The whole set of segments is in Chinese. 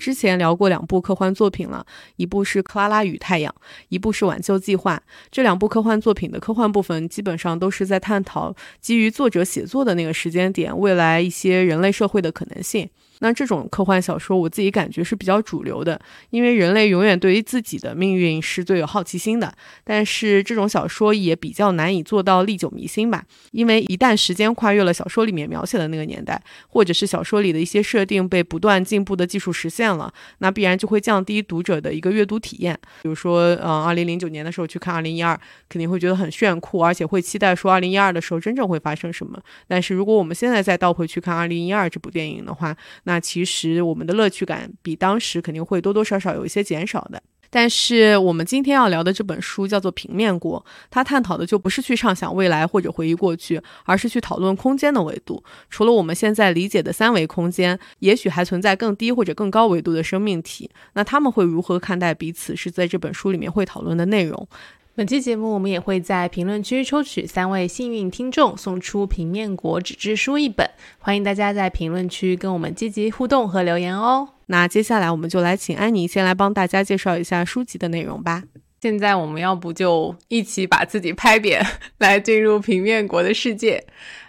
之前聊过两部科幻作品了，一部是《克拉拉与太阳》，一部是《挽救计划》。这两部科幻作品的科幻部分基本上都是在探讨基于作者写作的那个时间点，未来一些人类社会的可能性。那这种科幻小说，我自己感觉是比较主流的，因为人类永远对于自己的命运是最有好奇心的。但是这种小说也比较难以做到历久弥新吧，因为一旦时间跨越了小说里面描写的那个年代，或者是小说里的一些设定被不断进步的技术实现了，那必然就会降低读者的一个阅读体验。比如说，嗯，二零零九年的时候去看二零一二，肯定会觉得很炫酷，而且会期待说二零一二的时候真正会发生什么。但是如果我们现在再倒回去看二零一二这部电影的话，那那其实我们的乐趣感比当时肯定会多多少少有一些减少的。但是我们今天要聊的这本书叫做《平面国》，它探讨的就不是去畅想未来或者回忆过去，而是去讨论空间的维度。除了我们现在理解的三维空间，也许还存在更低或者更高维度的生命体。那他们会如何看待彼此？是在这本书里面会讨论的内容。本期节目，我们也会在评论区抽取三位幸运听众，送出《平面国》纸质书一本。欢迎大家在评论区跟我们积极互动和留言哦。那接下来，我们就来请安妮先来帮大家介绍一下书籍的内容吧。现在我们要不就一起把自己拍扁，来进入平面国的世界。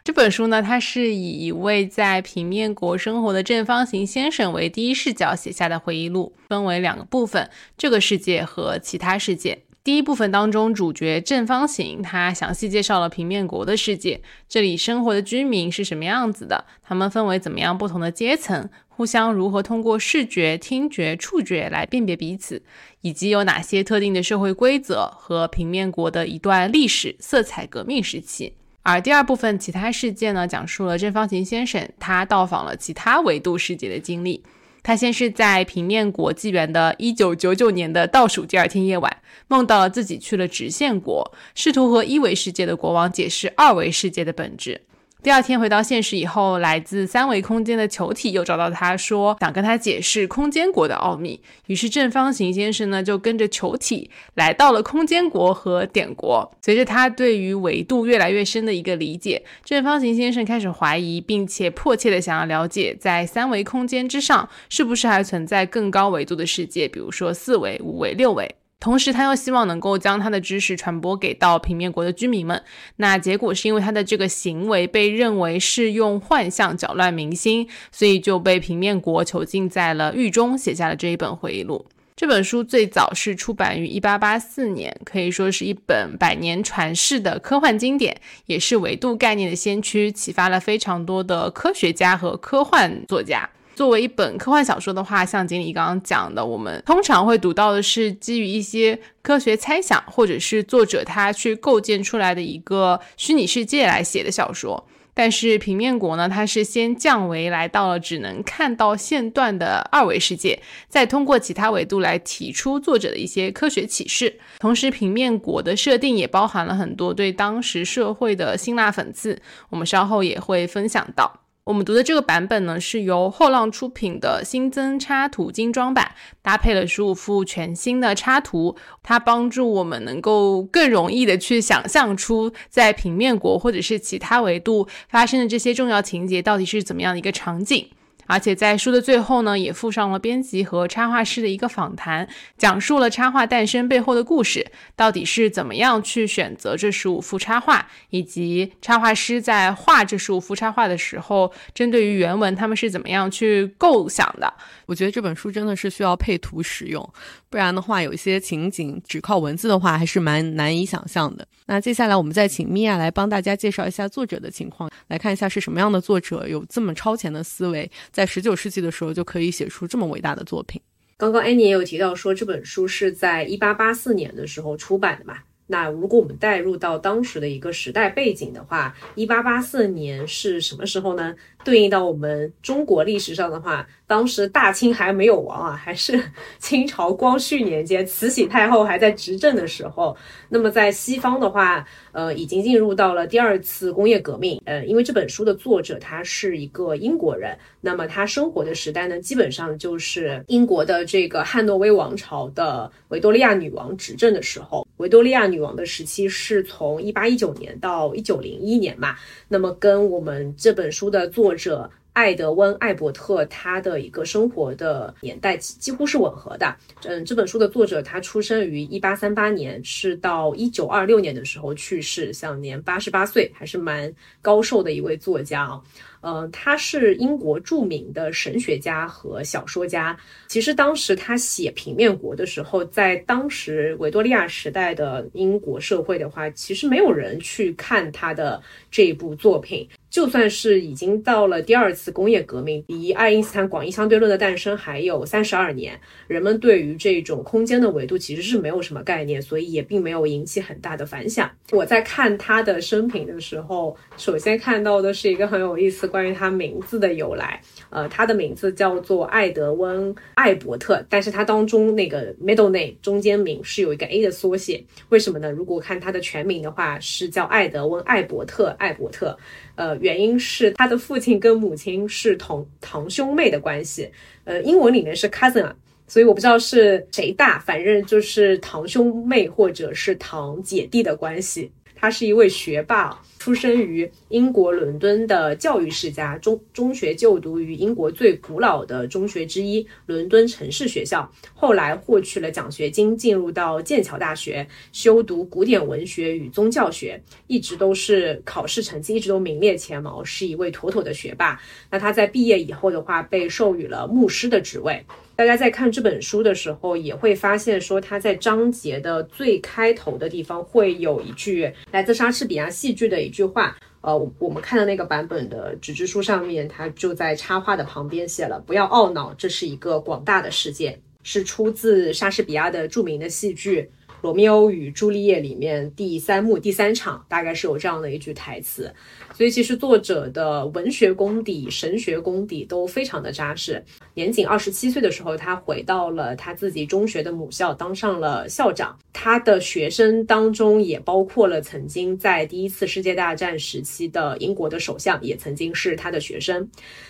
这本书呢，它是以一位在平面国生活的正方形先生为第一视角写下的回忆录，分为两个部分：这个世界和其他世界。第一部分当中，主角正方形，他详细介绍了平面国的世界，这里生活的居民是什么样子的，他们分为怎么样不同的阶层，互相如何通过视觉、听觉、触觉来辨别彼此，以及有哪些特定的社会规则和平面国的一段历史色彩革命时期。而第二部分其他世界呢，讲述了正方形先生他到访了其他维度世界的经历。他先是在平面国纪元的一九九九年的倒数第二天夜晚，梦到了自己去了直线国，试图和一维世界的国王解释二维世界的本质。第二天回到现实以后，来自三维空间的球体又找到他说，想跟他解释空间国的奥秘。于是正方形先生呢，就跟着球体来到了空间国和点国。随着他对于维度越来越深的一个理解，正方形先生开始怀疑，并且迫切的想要了解，在三维空间之上，是不是还存在更高维度的世界，比如说四维、五维、六维。同时，他又希望能够将他的知识传播给到平面国的居民们。那结果是因为他的这个行为被认为是用幻象搅乱民心，所以就被平面国囚禁在了狱中，写下了这一本回忆录。这本书最早是出版于一八八四年，可以说是一本百年传世的科幻经典，也是维度概念的先驱，启发了非常多的科学家和科幻作家。作为一本科幻小说的话，像经理刚刚讲的，我们通常会读到的是基于一些科学猜想，或者是作者他去构建出来的一个虚拟世界来写的小说。但是平面国呢，它是先降维来到了只能看到线段的二维世界，再通过其他维度来提出作者的一些科学启示。同时，平面国的设定也包含了很多对当时社会的辛辣讽刺，我们稍后也会分享到。我们读的这个版本呢，是由后浪出品的新增插图精装版，搭配了十五幅全新的插图，它帮助我们能够更容易的去想象出在平面国或者是其他维度发生的这些重要情节到底是怎么样的一个场景。而且在书的最后呢，也附上了编辑和插画师的一个访谈，讲述了插画诞生背后的故事，到底是怎么样去选择这十五幅插画，以及插画师在画这十五幅插画的时候，针对于原文他们是怎么样去构想的。我觉得这本书真的是需要配图使用，不然的话，有一些情景只靠文字的话，还是蛮难以想象的。那接下来我们再请米娅来帮大家介绍一下作者的情况，来看一下是什么样的作者有这么超前的思维，在。十九世纪的时候就可以写出这么伟大的作品。刚刚安妮也有提到说，这本书是在一八八四年的时候出版的嘛？那如果我们带入到当时的一个时代背景的话，一八八四年是什么时候呢？对应到我们中国历史上的话，当时大清还没有亡啊，还是 清朝光绪年间，慈禧太后还在执政的时候。那么在西方的话，呃，已经进入到了第二次工业革命。呃，因为这本书的作者他是一个英国人，那么他生活的时代呢，基本上就是英国的这个汉诺威王朝的维多利亚女王执政的时候。维多利亚女王的时期是从一八一九年到一九零一年嘛，那么跟我们这本书的作者艾德温·艾伯特他的一个生活的年代几乎是吻合的。嗯，这本书的作者他出生于一八三八年，是到一九二六年的时候去世，享年八十八岁，还是蛮高寿的一位作家啊。呃，他是英国著名的神学家和小说家。其实当时他写《平面国》的时候，在当时维多利亚时代的英国社会的话，其实没有人去看他的这部作品。就算是已经到了第二次工业革命，离爱因斯坦广义相对论的诞生还有三十二年，人们对于这种空间的维度其实是没有什么概念，所以也并没有引起很大的反响。我在看他的生平的时候，首先看到的是一个很有意思关于他名字的由来。呃，他的名字叫做艾德温·艾伯特，但是他当中那个 middle name 中间名是有一个 A 的缩写，为什么呢？如果看他的全名的话，是叫艾德温·艾伯特，艾伯特。呃，原因是他的父亲跟母亲是同堂兄妹的关系，呃，英文里面是 cousin 啊，所以我不知道是谁大，反正就是堂兄妹或者是堂姐弟的关系。他是一位学霸，出生于英国伦敦的教育世家，中中学就读于英国最古老的中学之一——伦敦城市学校。后来获取了奖学金，进入到剑桥大学修读古典文学与宗教学，一直都是考试成绩一直都名列前茅，是一位妥妥的学霸。那他在毕业以后的话，被授予了牧师的职位。大家在看这本书的时候，也会发现说，他在章节的最开头的地方会有一句来自莎士比亚戏剧的一句话。呃，我们看的那个版本的纸质书上面，它就在插画的旁边写了“不要懊恼，这是一个广大的世界”，是出自莎士比亚的著名的戏剧《罗密欧与朱丽叶》里面第三幕第三场，大概是有这样的一句台词。所以其实作者的文学功底、神学功底都非常的扎实。年仅二十七岁的时候，他回到了他自己中学的母校，当上了校长。他的学生当中也包括了曾经在第一次世界大战时期的英国的首相，也曾经是他的学生。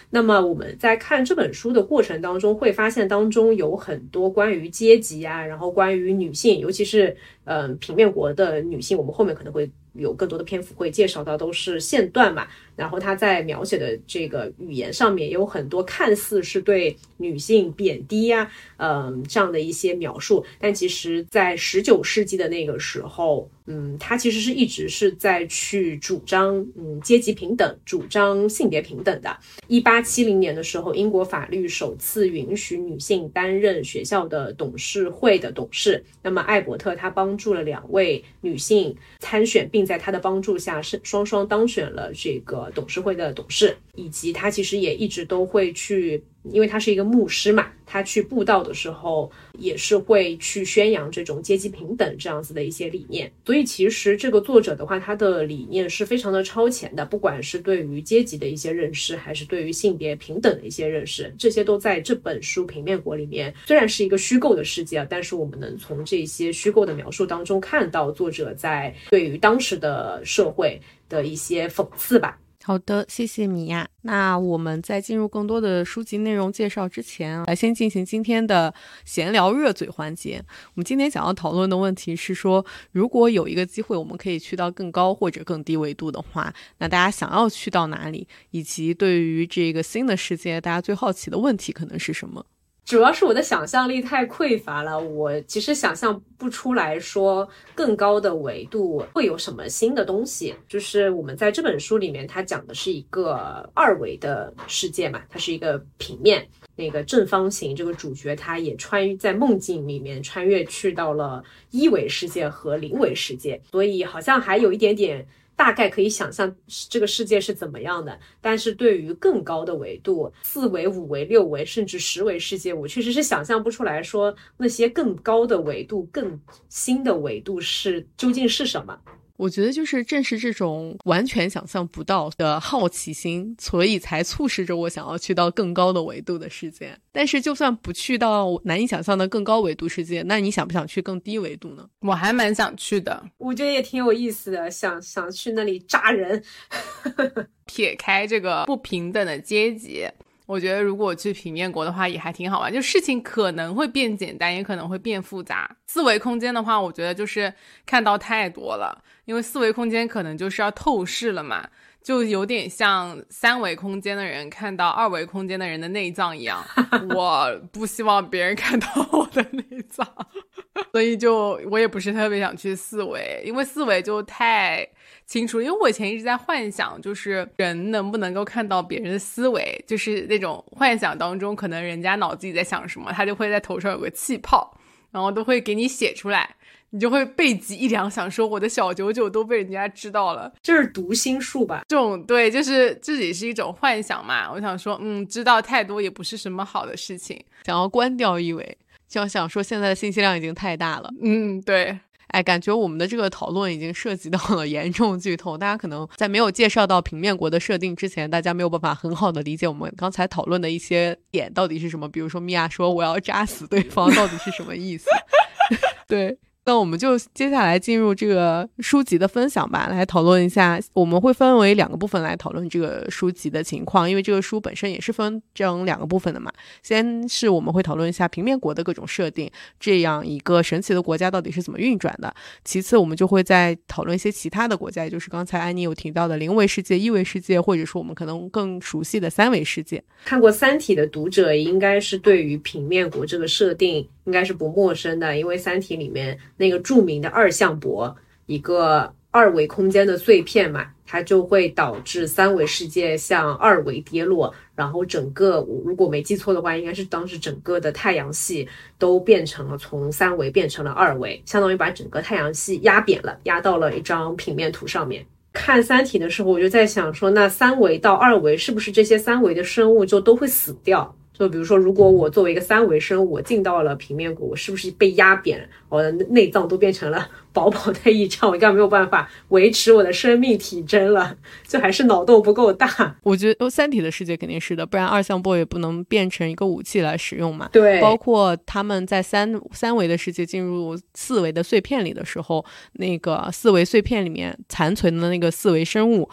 那么我们在看这本书的过程当中，会发现当中有很多关于阶级啊，然后关于女性，尤其是嗯平面国的女性，我们后面可能会。有更多的篇幅会介绍到都是线段嘛，然后他在描写的这个语言上面有很多看似是对女性贬低呀，嗯，这样的一些描述，但其实，在十九世纪的那个时候。嗯，他其实是一直是在去主张嗯阶级平等，主张性别平等的。一八七零年的时候，英国法律首次允许女性担任学校的董事会的董事。那么艾伯特他帮助了两位女性参选，并在他的帮助下是双双当选了这个董事会的董事。以及他其实也一直都会去，因为他是一个牧师嘛，他去布道的时候也是会去宣扬这种阶级平等这样子的一些理念。所以其实这个作者的话，他的理念是非常的超前的，不管是对于阶级的一些认识，还是对于性别平等的一些认识，这些都在这本书《平面国》里面。虽然是一个虚构的世界，但是我们能从这些虚构的描述当中看到作者在对于当时的社会的一些讽刺吧。好的，谢谢米娅。那我们在进入更多的书籍内容介绍之前，来先进行今天的闲聊热嘴环节。我们今天想要讨论的问题是说，如果有一个机会，我们可以去到更高或者更低维度的话，那大家想要去到哪里？以及对于这个新的世界，大家最好奇的问题可能是什么？主要是我的想象力太匮乏了，我其实想象不出来说更高的维度会有什么新的东西。就是我们在这本书里面，它讲的是一个二维的世界嘛，它是一个平面，那个正方形这个主角他也穿越在梦境里面穿越去到了一维世界和零维世界，所以好像还有一点点。大概可以想象这个世界是怎么样的。但是对于更高的维度，四维、五维、六维，甚至十维世界，我确实是想象不出来说那些更高的维度、更新的维度是究竟是什么。我觉得就是正是这种完全想象不到的好奇心，所以才促使着我想要去到更高的维度的世界。但是，就算不去到难以想象的更高维度世界，那你想不想去更低维度呢？我还蛮想去的，我觉得也挺有意思的，想想去那里扎人。撇开这个不平等的阶级。我觉得如果去平面国的话也还挺好玩，就事情可能会变简单，也可能会变复杂。四维空间的话，我觉得就是看到太多了，因为四维空间可能就是要透视了嘛，就有点像三维空间的人看到二维空间的人的内脏一样。我不希望别人看到我的内脏，所以就我也不是特别想去四维，因为四维就太。清楚，因为我以前一直在幻想，就是人能不能够看到别人的思维，就是那种幻想当中，可能人家脑子里在想什么，他就会在头上有个气泡，然后都会给你写出来，你就会背脊一凉，想说我的小九九都被人家知道了，这是读心术吧？这种对，就是自己是一种幻想嘛。我想说，嗯，知道太多也不是什么好的事情，想要关掉一维，就想说现在的信息量已经太大了。嗯，对。哎，感觉我们的这个讨论已经涉及到了严重剧透，大家可能在没有介绍到平面国的设定之前，大家没有办法很好的理解我们刚才讨论的一些点到底是什么。比如说，米娅说我要扎死对方，到底是什么意思？对。那我们就接下来进入这个书籍的分享吧，来讨论一下。我们会分为两个部分来讨论这个书籍的情况，因为这个书本身也是分成两个部分的嘛。先是我们会讨论一下平面国的各种设定，这样一个神奇的国家到底是怎么运转的。其次，我们就会再讨论一些其他的国家，也就是刚才安妮有提到的零维世界、一维世界，或者说我们可能更熟悉的三维世界。看过《三体》的读者应该是对于平面国这个设定。应该是不陌生的，因为《三体》里面那个著名的二向箔，一个二维空间的碎片嘛，它就会导致三维世界向二维跌落，然后整个，如果没记错的话，应该是当时整个的太阳系都变成了从三维变成了二维，相当于把整个太阳系压扁了，压到了一张平面图上面。看《三体》的时候，我就在想说，那三维到二维是不是这些三维的生物就都会死掉？就比如说，如果我作为一个三维生物，我进到了平面国，我是不是被压扁？我的内脏都变成了 薄薄的一张，我应该没有办法维持我的生命体征了。就还是脑洞不够大。我觉得三体的世界肯定是的，不然二向箔也不能变成一个武器来使用嘛。对，包括他们在三三维的世界进入四维的碎片里的时候，那个四维碎片里面残存的那个四维生物。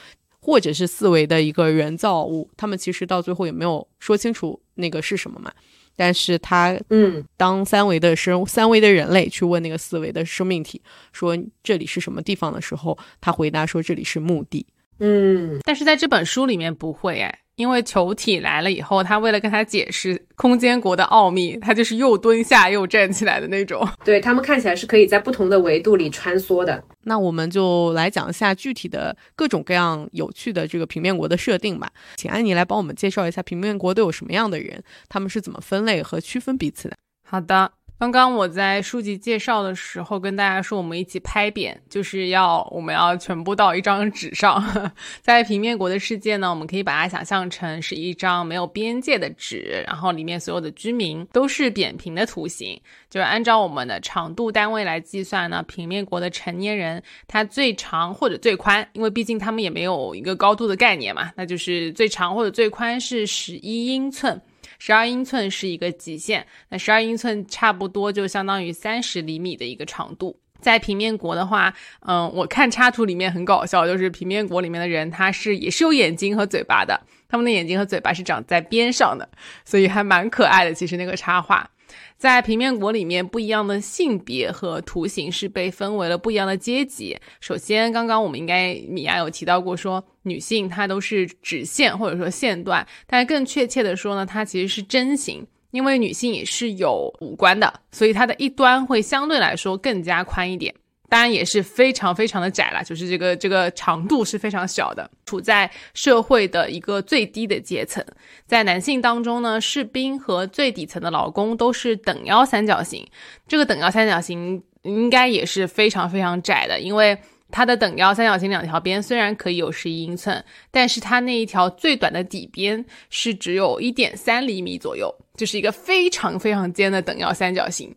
或者是四维的一个人造物，他们其实到最后也没有说清楚那个是什么嘛。但是他，嗯，当三维的生三维的人类去问那个四维的生命体说这里是什么地方的时候，他回答说这里是墓地。嗯，但是在这本书里面不会哎。因为球体来了以后，他为了跟他解释空间国的奥秘，他就是又蹲下又站起来的那种。对他们看起来是可以在不同的维度里穿梭的。那我们就来讲一下具体的各种各样有趣的这个平面国的设定吧。请安妮来帮我们介绍一下平面国都有什么样的人，他们是怎么分类和区分彼此的。好的。刚刚我在书籍介绍的时候跟大家说，我们一起拍扁，就是要我们要全部到一张纸上。在平面国的世界呢，我们可以把它想象成是一张没有边界的纸，然后里面所有的居民都是扁平的图形。就是按照我们的长度单位来计算呢，平面国的成年人他最长或者最宽，因为毕竟他们也没有一个高度的概念嘛，那就是最长或者最宽是十一英寸。十二英寸是一个极限，那十二英寸差不多就相当于三十厘米的一个长度。在平面国的话，嗯，我看插图里面很搞笑，就是平面国里面的人他是也是有眼睛和嘴巴的，他们的眼睛和嘴巴是长在边上的，所以还蛮可爱的。其实那个插画。在平面国里面，不一样的性别和图形是被分为了不一样的阶级。首先，刚刚我们应该米娅有提到过，说女性她都是直线或者说线段，但更确切的说呢，它其实是针形，因为女性也是有五官的，所以它的一端会相对来说更加宽一点。当然也是非常非常的窄了，就是这个这个长度是非常小的，处在社会的一个最低的阶层。在男性当中呢，士兵和最底层的劳工都是等腰三角形。这个等腰三角形应该也是非常非常窄的，因为它的等腰三角形两条边虽然可以有十一英寸，但是它那一条最短的底边是只有一点三厘米左右，就是一个非常非常尖的等腰三角形。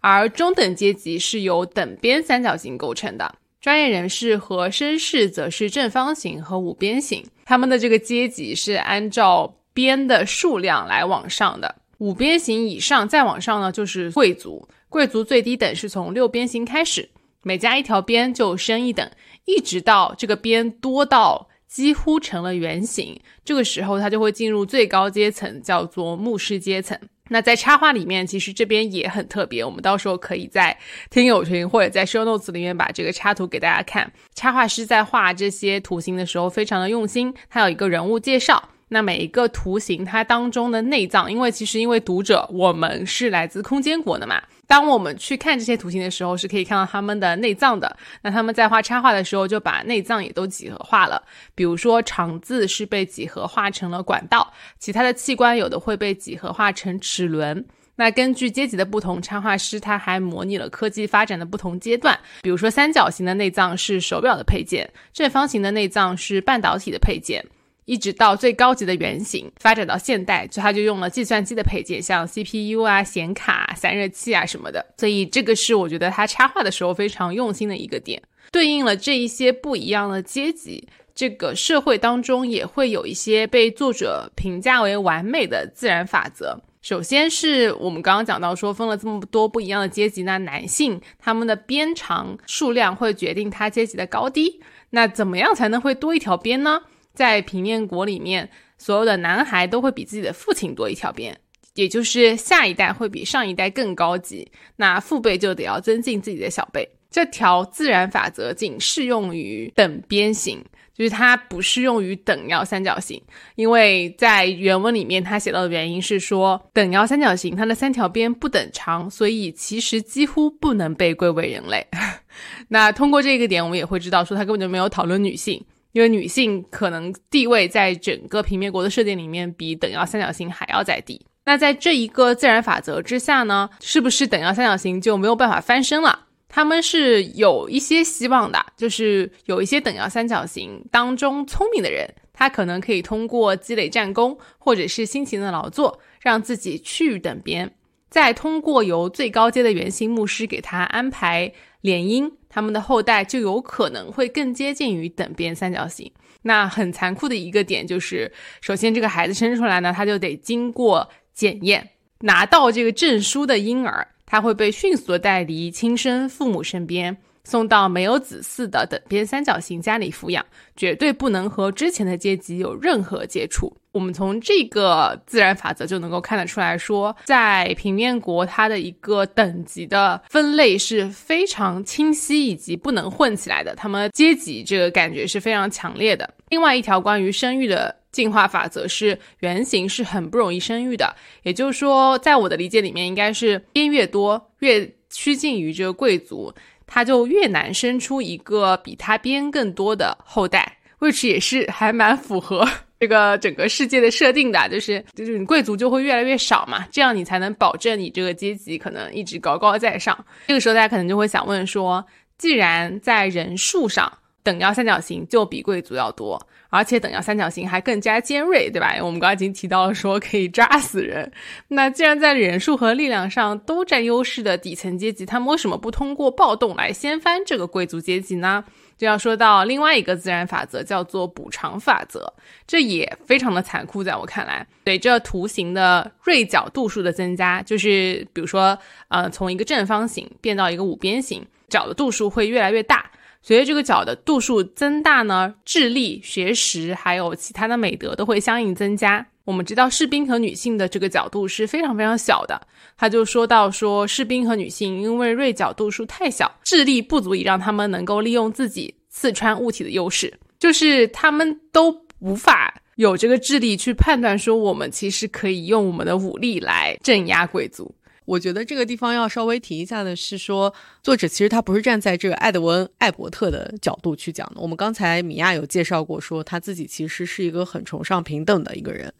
而中等阶级是由等边三角形构成的，专业人士和绅士则是正方形和五边形。他们的这个阶级是按照边的数量来往上的，五边形以上再往上呢就是贵族。贵族最低等是从六边形开始，每加一条边就升一等，一直到这个边多到几乎成了圆形，这个时候它就会进入最高阶层，叫做牧师阶层。那在插画里面，其实这边也很特别，我们到时候可以在听友群或者在 show notes 里面把这个插图给大家看。插画师在画这些图形的时候非常的用心，他有一个人物介绍。那每一个图形它当中的内脏，因为其实因为读者我们是来自空间国的嘛，当我们去看这些图形的时候，是可以看到它们的内脏的。那他们在画插画的时候就把内脏也都几何化了，比如说肠子是被几何化成了管道，其他的器官有的会被几何化成齿轮。那根据阶级的不同，插画师他还模拟了科技发展的不同阶段，比如说三角形的内脏是手表的配件，正方形的内脏是半导体的配件。一直到最高级的原型发展到现代，就它就用了计算机的配件，像 CPU 啊、显卡、散热器啊什么的。所以这个是我觉得他插画的时候非常用心的一个点，对应了这一些不一样的阶级。这个社会当中也会有一些被作者评价为完美的自然法则。首先是我们刚刚讲到说分了这么多不一样的阶级，那男性他们的边长数量会决定他阶级的高低。那怎么样才能会多一条边呢？在平面国里面，所有的男孩都会比自己的父亲多一条边，也就是下一代会比上一代更高级，那父辈就得要增进自己的小辈。这条自然法则仅适用于等边形，就是它不适用于等腰三角形，因为在原文里面他写到的原因是说，等腰三角形它的三条边不等长，所以其实几乎不能被归为人类。那通过这个点，我们也会知道说，他根本就没有讨论女性。因为女性可能地位在整个平面国的设定里面比等腰三角形还要再低。那在这一个自然法则之下呢，是不是等腰三角形就没有办法翻身了？他们是有一些希望的，就是有一些等腰三角形当中聪明的人，他可能可以通过积累战功或者是辛勤的劳作，让自己去等边，再通过由最高阶的圆形牧师给他安排联姻。他们的后代就有可能会更接近于等边三角形。那很残酷的一个点就是，首先这个孩子生出来呢，他就得经过检验，拿到这个证书的婴儿，他会被迅速的带离亲生父母身边。送到没有子嗣的等边三角形家里抚养，绝对不能和之前的阶级有任何接触。我们从这个自然法则就能够看得出来说，在平面国，它的一个等级的分类是非常清晰以及不能混起来的。他们阶级这个感觉是非常强烈的。另外一条关于生育的进化法则是，圆形是很不容易生育的。也就是说，在我的理解里面，应该是边越多越趋近于这个贵族。他就越难生出一个比他边更多的后代，which 也是还蛮符合这个整个世界的设定的，就是就是你贵族就会越来越少嘛，这样你才能保证你这个阶级可能一直高高在上。这个时候大家可能就会想问说，既然在人数上等腰三角形就比贵族要多。而且等腰三角形还更加尖锐，对吧？我们刚刚已经提到了说可以扎死人。那既然在人数和力量上都占优势的底层阶级，他们为什么不通过暴动来掀翻这个贵族阶级呢？就要说到另外一个自然法则，叫做补偿法则。这也非常的残酷，在我看来，随着图形的锐角度数的增加，就是比如说，呃，从一个正方形变到一个五边形，角的度数会越来越大。随着这个角的度数增大呢，智力、学识还有其他的美德都会相应增加。我们知道士兵和女性的这个角度是非常非常小的，他就说到说士兵和女性因为锐角度数太小，智力不足以让他们能够利用自己刺穿物体的优势，就是他们都无法有这个智力去判断说我们其实可以用我们的武力来镇压贵族。我觉得这个地方要稍微提一下的是，说作者其实他不是站在这个艾德文·艾伯特的角度去讲的。我们刚才米娅有介绍过，说他自己其实是一个很崇尚平等的一个人。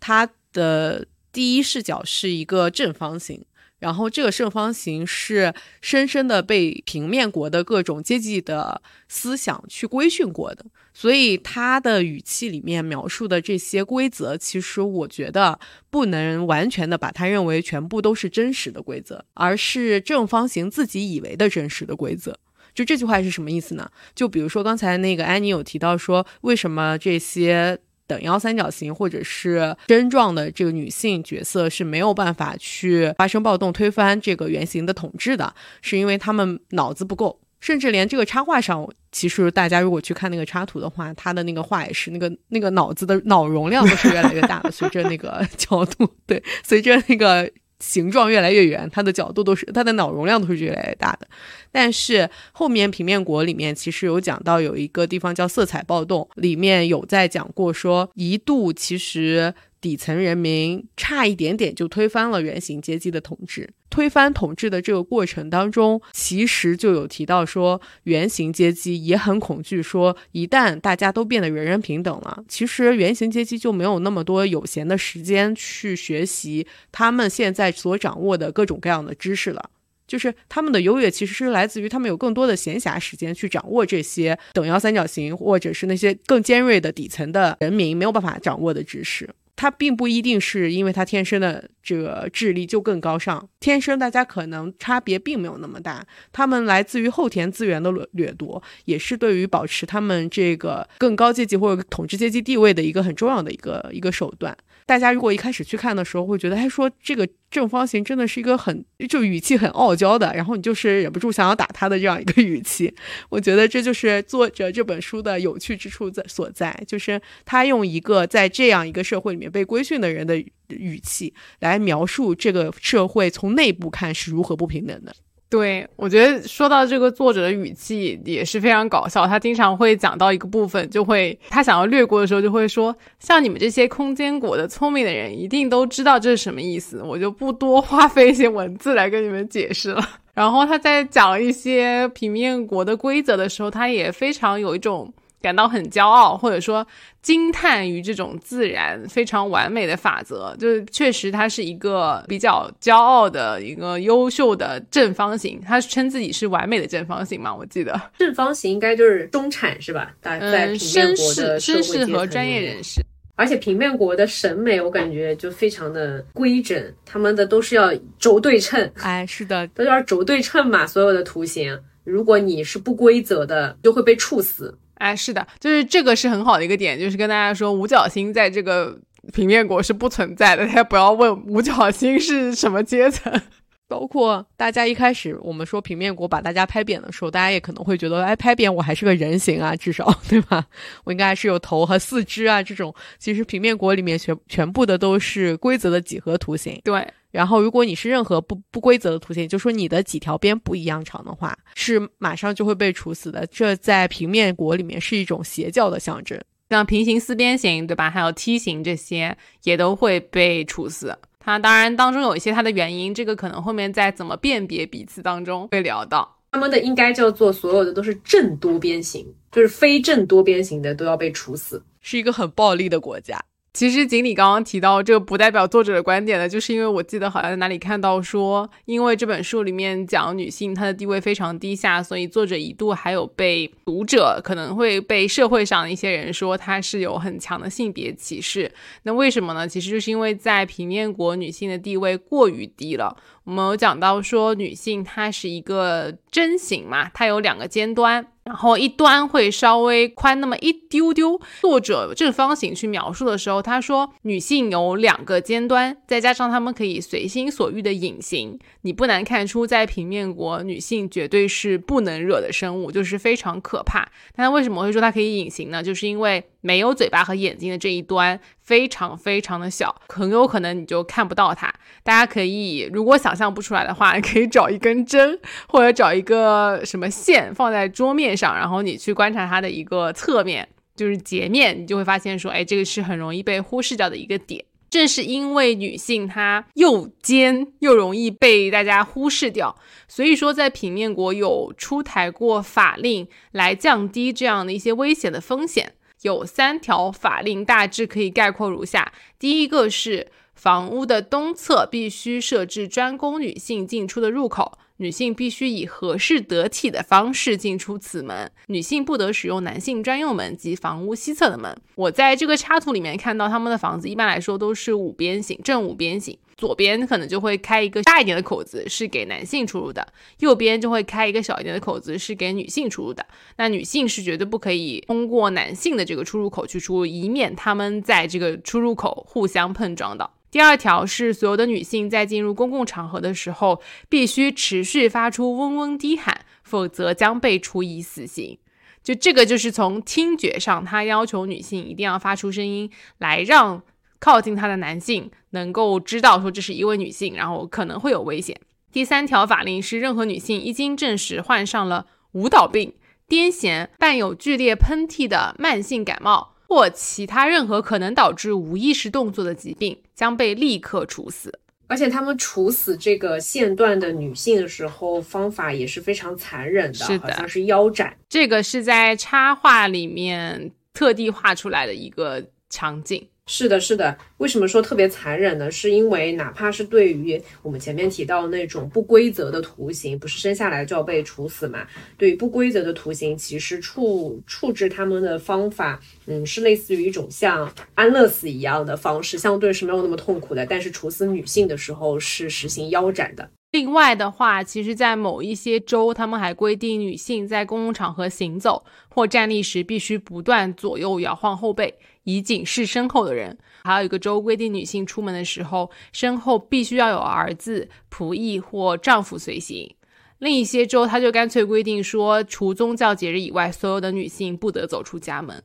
他的第一视角是一个正方形，然后这个正方形是深深的被平面国的各种阶级的思想去规训过的，所以他的语气里面描述的这些规则，其实我觉得不能完全的把它认为全部都是真实的规则，而是正方形自己以为的真实的规则。就这句话是什么意思呢？就比如说刚才那个安妮有提到说，为什么这些。等腰三角形或者是针状的这个女性角色是没有办法去发生暴动推翻这个原型的统治的，是因为他们脑子不够，甚至连这个插画上，其实大家如果去看那个插图的话，他的那个画也是那个那个脑子的脑容量都是越来越大的，随着那个角度，对，随着那个。形状越来越圆，它的角度都是它的脑容量都是越来越大的。但是后面平面国里面其实有讲到有一个地方叫色彩暴动，里面有在讲过说一度其实。底层人民差一点点就推翻了原型阶级的统治。推翻统治的这个过程当中，其实就有提到说，原型阶级也很恐惧，说一旦大家都变得人人平等了，其实原型阶级就没有那么多有闲的时间去学习他们现在所掌握的各种各样的知识了。就是他们的优越其实是来自于他们有更多的闲暇时间去掌握这些等腰三角形，或者是那些更尖锐的底层的人民没有办法掌握的知识。他并不一定是因为他天生的这个智力就更高尚，天生大家可能差别并没有那么大。他们来自于后天资源的掠掠夺，也是对于保持他们这个更高阶级或者统治阶级地位的一个很重要的一个一个手段。大家如果一开始去看的时候，会觉得，哎，说这个正方形真的是一个很就语气很傲娇的，然后你就是忍不住想要打他的这样一个语气。我觉得这就是作者这本书的有趣之处在所在，就是他用一个在这样一个社会里面被规训的人的语气来描述这个社会从内部看是如何不平等的。对，我觉得说到这个作者的语气也是非常搞笑。他经常会讲到一个部分，就会他想要略过的时候，就会说：“像你们这些空间国的聪明的人，一定都知道这是什么意思。”我就不多花费一些文字来跟你们解释了。然后他在讲一些平面国的规则的时候，他也非常有一种。感到很骄傲，或者说惊叹于这种自然非常完美的法则，就是确实它是一个比较骄傲的一个优秀的正方形。他称自己是完美的正方形嘛？我记得正方形应该就是中产是吧？大在平面国的绅士和专业人士，而且平面国的审美我感觉就非常的规整，他们的都是要轴对称。哎，是的，都要轴对称嘛，所有的图形，如果你是不规则的，就会被处死。哎，是的，就是这个是很好的一个点，就是跟大家说，五角星在这个平面国是不存在的，大家不要问五角星是什么阶层。包括大家一开始我们说平面国把大家拍扁的时候，大家也可能会觉得，哎，拍扁我还是个人形啊，至少 对吧？我应该还是有头和四肢啊，这种其实平面国里面全全部的都是规则的几何图形。对。然后，如果你是任何不不规则的图形，就说你的几条边不一样长的话，是马上就会被处死的。这在平面国里面是一种邪教的象征，像平行四边形，对吧？还有梯形这些也都会被处死。它当然当中有一些它的原因，这个可能后面在怎么辨别彼此当中会聊到。他们的应该叫做所有的都是正多边形，就是非正多边形的都要被处死，是一个很暴力的国家。其实锦鲤刚刚提到这个不代表作者的观点的，就是因为我记得好像在哪里看到说，因为这本书里面讲女性她的地位非常低下，所以作者一度还有被读者可能会被社会上一些人说她是有很强的性别歧视。那为什么呢？其实就是因为在平面国女性的地位过于低了。我们有讲到说女性她是一个针形嘛，它有两个尖端。然后一端会稍微宽那么一丢丢。作者正方形去描述的时候，他说女性有两个尖端，再加上她们可以随心所欲的隐形。你不难看出，在平面国，女性绝对是不能惹的生物，就是非常可怕。但为什么会说它可以隐形呢？就是因为没有嘴巴和眼睛的这一端非常非常的小，很有可能你就看不到它。大家可以如果想象不出来的话，可以找一根针或者找一个什么线放在桌面上，然后你去观察它的一个侧面，就是截面，你就会发现说，哎，这个是很容易被忽视掉的一个点。正是因为女性她又尖又容易被大家忽视掉，所以说在平面国有出台过法令来降低这样的一些危险的风险。有三条法令大致可以概括如下：第一个是房屋的东侧必须设置专供女性进出的入口，女性必须以合适得体的方式进出此门。女性不得使用男性专用门及房屋西侧的门。我在这个插图里面看到他们的房子，一般来说都是五边形，正五边形，左边可能就会开一个大一点的口子，是给男性出入的；右边就会开一个小一点的口子，是给女性出入的。那女性是绝对不可以通过男性的这个出入口去出入，以免他们在这个出入口互相碰撞到。第二条是，所有的女性在进入公共场合的时候，必须持续发出嗡嗡低喊，否则将被处以死刑。就这个，就是从听觉上，他要求女性一定要发出声音，来让靠近她的男性能够知道说这是一位女性，然后可能会有危险。第三条法令是，任何女性一经证实患上了舞蹈病、癫痫、伴有剧烈喷嚏的慢性感冒。或其他任何可能导致无意识动作的疾病，将被立刻处死。而且他们处死这个线段的女性的时候，方法也是非常残忍的，是的，好像是腰斩。这个是在插画里面特地画出来的一个场景。是的，是的。为什么说特别残忍呢？是因为哪怕是对于我们前面提到那种不规则的图形，不是生下来就要被处死嘛？对于不规则的图形，其实处处置他们的方法，嗯，是类似于一种像安乐死一样的方式，相对是没有那么痛苦的。但是处死女性的时候是实行腰斩的。另外的话，其实，在某一些州，他们还规定女性在公共场合行走或站立时，必须不断左右摇晃后背。以警示身后的人。还有一个州规定，女性出门的时候，身后必须要有儿子、仆役或丈夫随行。另一些州，他就干脆规定说，除宗教节日以外，所有的女性不得走出家门。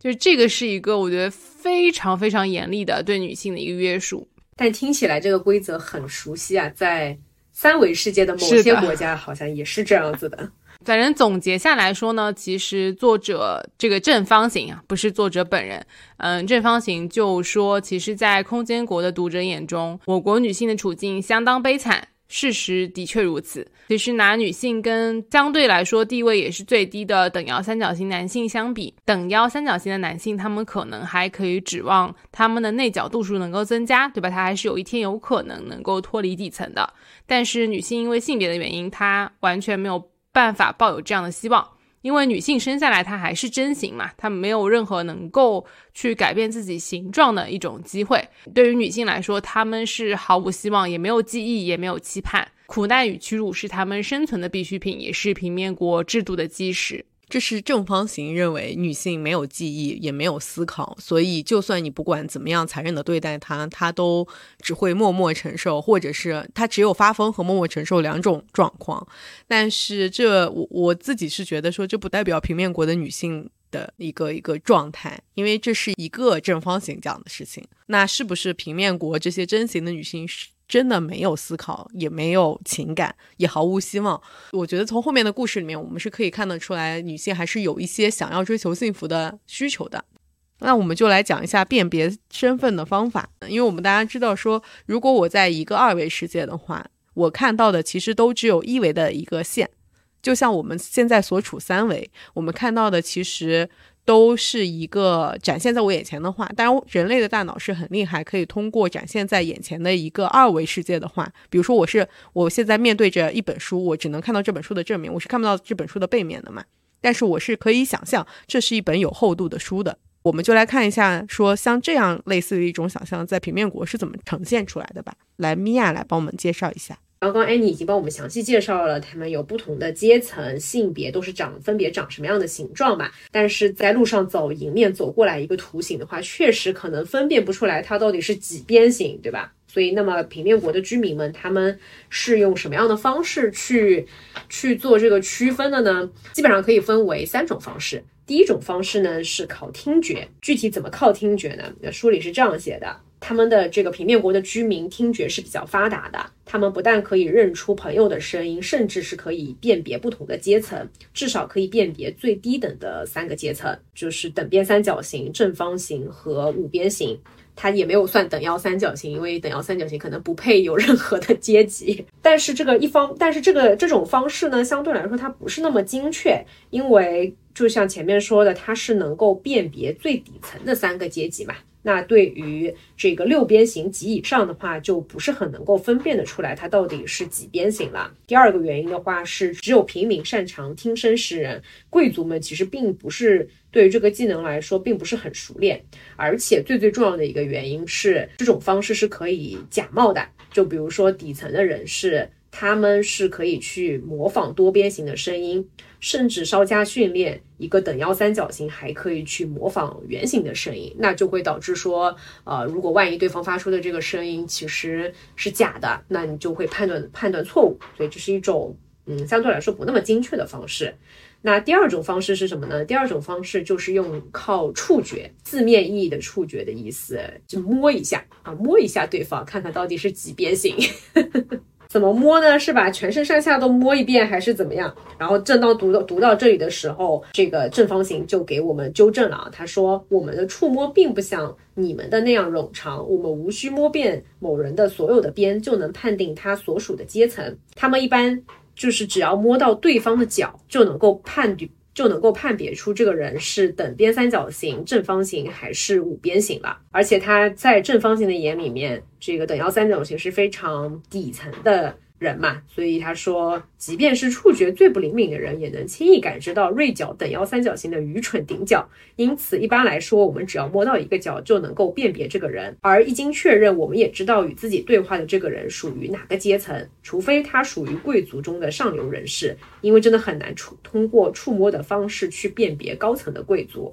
就是这个是一个我觉得非常非常严厉的对女性的一个约束。但听起来这个规则很熟悉啊，在三维世界的某些国家好像也是这样子的。反正总结下来说呢，其实作者这个正方形啊，不是作者本人。嗯，正方形就说，其实，在空间国的读者眼中，我国女性的处境相当悲惨。事实的确如此。其实拿女性跟相对来说地位也是最低的等腰三角形男性相比，等腰三角形的男性，他们可能还可以指望他们的内角度数能够增加，对吧？他还是有一天有可能能够脱离底层的。但是女性因为性别的原因，她完全没有。办法抱有这样的希望，因为女性生下来她还是真形嘛，她没有任何能够去改变自己形状的一种机会。对于女性来说，她们是毫无希望，也没有记忆，也没有期盼。苦难与屈辱是她们生存的必需品，也是平面国制度的基石。这是正方形认为女性没有记忆，也没有思考，所以就算你不管怎么样残忍的对待她，她都只会默默承受，或者是她只有发疯和默默承受两种状况。但是这我我自己是觉得说，这不代表平面国的女性的一个一个状态，因为这是一个正方形讲的事情。那是不是平面国这些真型的女性？真的没有思考，也没有情感，也毫无希望。我觉得从后面的故事里面，我们是可以看得出来，女性还是有一些想要追求幸福的需求的。那我们就来讲一下辨别身份的方法，因为我们大家知道说，如果我在一个二维世界的话，我看到的其实都只有一维的一个线，就像我们现在所处三维，我们看到的其实。都是一个展现在我眼前的话，当然人类的大脑是很厉害，可以通过展现在眼前的一个二维世界的话，比如说我是我现在面对着一本书，我只能看到这本书的正面，我是看不到这本书的背面的嘛。但是我是可以想象这是一本有厚度的书的。我们就来看一下，说像这样类似于一种想象，在平面国是怎么呈现出来的吧。来，米娅来帮我们介绍一下。刚刚安妮已经帮我们详细介绍了，他们有不同的阶层、性别，都是长分别长什么样的形状嘛？但是在路上走，迎面走过来一个图形的话，确实可能分辨不出来它到底是几边形，对吧？所以，那么平面国的居民们，他们是用什么样的方式去去做这个区分的呢？基本上可以分为三种方式。第一种方式呢是靠听觉，具体怎么靠听觉呢？那书里是这样写的。他们的这个平面国的居民听觉是比较发达的，他们不但可以认出朋友的声音，甚至是可以辨别不同的阶层，至少可以辨别最低等的三个阶层，就是等边三角形、正方形和五边形。它也没有算等腰三角形，因为等腰三角形可能不配有任何的阶级。但是这个一方，但是这个这种方式呢，相对来说它不是那么精确，因为就像前面说的，它是能够辨别最底层的三个阶级嘛。那对于这个六边形及以上的话，就不是很能够分辨得出来它到底是几边形了。第二个原因的话是，只有平民擅长听声识人，贵族们其实并不是对于这个技能来说并不是很熟练。而且最最重要的一个原因是，这种方式是可以假冒的。就比如说底层的人士，他们是可以去模仿多边形的声音。甚至稍加训练，一个等腰三角形还可以去模仿圆形的声音，那就会导致说，呃，如果万一对方发出的这个声音其实是假的，那你就会判断判断错误。所以这是一种，嗯，相对来说不那么精确的方式。那第二种方式是什么呢？第二种方式就是用靠触觉，字面意义的触觉的意思，就摸一下啊，摸一下对方，看看到底是几边形。怎么摸呢？是把全身上下都摸一遍，还是怎么样？然后正当读到读到这里的时候，这个正方形就给我们纠正了啊。他说，我们的触摸并不像你们的那样冗长，我们无需摸遍某人的所有的边就能判定他所属的阶层。他们一般就是只要摸到对方的脚就能够判定。就能够判别出这个人是等边三角形、正方形还是五边形了。而且他在正方形的眼里面，这个等腰三角形是非常底层的。人嘛，所以他说，即便是触觉最不灵敏的人，也能轻易感知到锐角等腰三角形的愚蠢顶角。因此，一般来说，我们只要摸到一个角，就能够辨别这个人。而一经确认，我们也知道与自己对话的这个人属于哪个阶层，除非他属于贵族中的上流人士，因为真的很难触通过触摸的方式去辨别高层的贵族。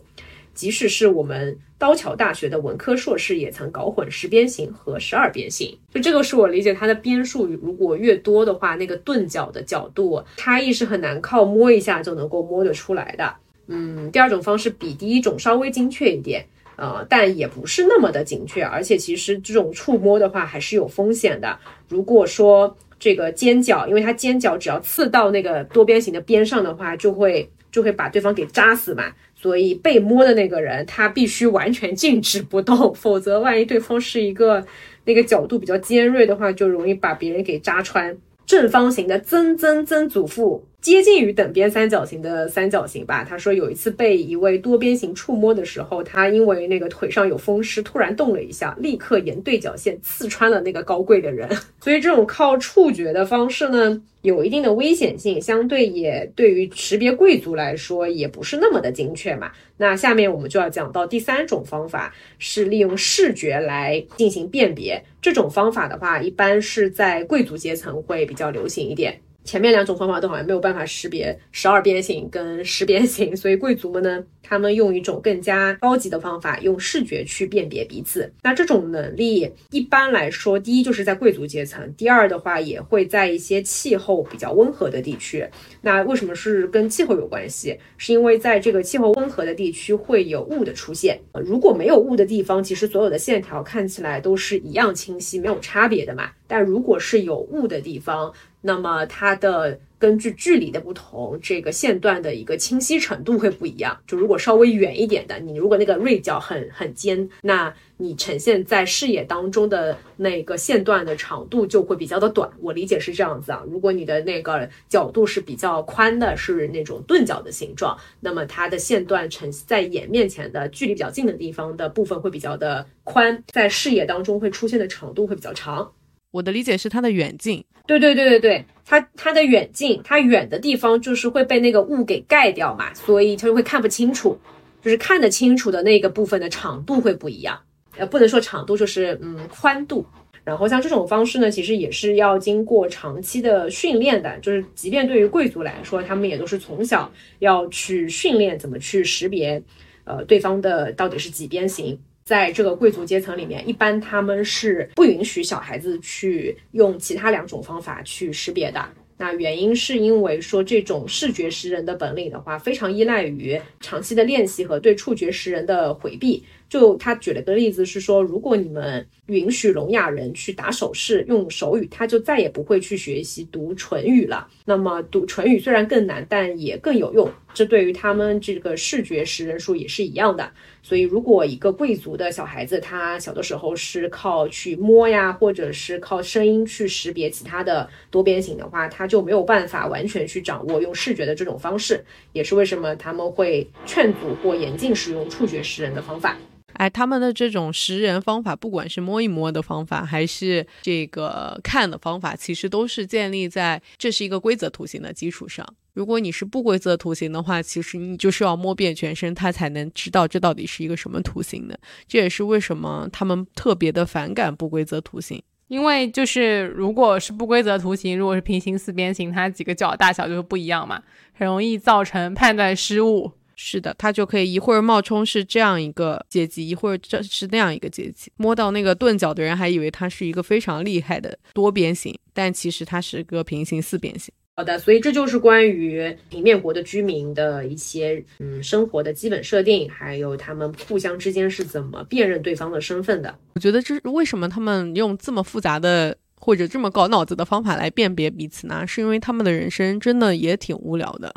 即使是我们刀桥大学的文科硕士，也曾搞混十边形和十二边形。就这个是我理解它的边数，如果越多的话，那个钝角的角度差异是很难靠摸一下就能够摸得出来的。嗯，第二种方式比第一种稍微精确一点，呃，但也不是那么的精确。而且其实这种触摸的话还是有风险的。如果说这个尖角，因为它尖角只要刺到那个多边形的边上的话，就会就会把对方给扎死嘛。所以被摸的那个人，他必须完全静止不动，否则万一对方是一个那个角度比较尖锐的话，就容易把别人给扎穿。正方形的曾曾曾祖父。接近于等边三角形的三角形吧。他说有一次被一位多边形触摸的时候，他因为那个腿上有风湿，突然动了一下，立刻沿对角线刺穿了那个高贵的人。所以这种靠触觉的方式呢，有一定的危险性，相对也对于识别贵族来说也不是那么的精确嘛。那下面我们就要讲到第三种方法，是利用视觉来进行辨别。这种方法的话，一般是在贵族阶层会比较流行一点。前面两种方法都好像没有办法识别十二边形跟十边形，所以贵族们呢，他们用一种更加高级的方法，用视觉去辨别彼此。那这种能力一般来说，第一就是在贵族阶层，第二的话也会在一些气候比较温和的地区。那为什么是跟气候有关系？是因为在这个气候温和的地区会有雾的出现。如果没有雾的地方，其实所有的线条看起来都是一样清晰，没有差别的嘛。但如果是有雾的地方，那么它的根据距离的不同，这个线段的一个清晰程度会不一样。就如果稍微远一点的，你如果那个锐角很很尖，那你呈现在视野当中的那个线段的长度就会比较的短。我理解是这样子啊。如果你的那个角度是比较宽的，是那种钝角的形状，那么它的线段呈在眼面前的距离比较近的地方的部分会比较的宽，在视野当中会出现的长度会比较长。我的理解是它的远近，对对对对对，它它的远近，它远的地方就是会被那个雾给盖掉嘛，所以它就会看不清楚，就是看得清楚的那个部分的长度会不一样，呃，不能说长度，就是嗯宽度。然后像这种方式呢，其实也是要经过长期的训练的，就是即便对于贵族来说，他们也都是从小要去训练怎么去识别，呃，对方的到底是几边形。在这个贵族阶层里面，一般他们是不允许小孩子去用其他两种方法去识别的。那原因是因为说这种视觉识人的本领的话，非常依赖于长期的练习和对触觉识人的回避。就他举了个例子是说，如果你们允许聋哑人去打手势、用手语，他就再也不会去学习读唇语了。那么读唇语虽然更难，但也更有用。这对于他们这个视觉识人术也是一样的。所以，如果一个贵族的小孩子，他小的时候是靠去摸呀，或者是靠声音去识别其他的多边形的话，他就没有办法完全去掌握用视觉的这种方式。也是为什么他们会劝阻或严禁使用触觉识人的方法。哎，他们的这种识人方法，不管是摸一摸的方法，还是这个看的方法，其实都是建立在这是一个规则图形的基础上。如果你是不规则图形的话，其实你就是要摸遍全身，他才能知道这到底是一个什么图形的。这也是为什么他们特别的反感不规则图形。因为就是如果是不规则图形，如果是平行四边形，它几个角大小就会不一样嘛，很容易造成判断失误。是的，他就可以一会儿冒充是这样一个阶级，一会儿这是那样一个阶级。摸到那个钝角的人还以为他是一个非常厉害的多边形，但其实它是个平行四边形。好的，所以这就是关于平面国的居民的一些嗯生活的基本设定，还有他们互相之间是怎么辨认对方的身份的。我觉得这为什么他们用这么复杂的。或者这么搞脑子的方法来辨别彼此呢？是因为他们的人生真的也挺无聊的，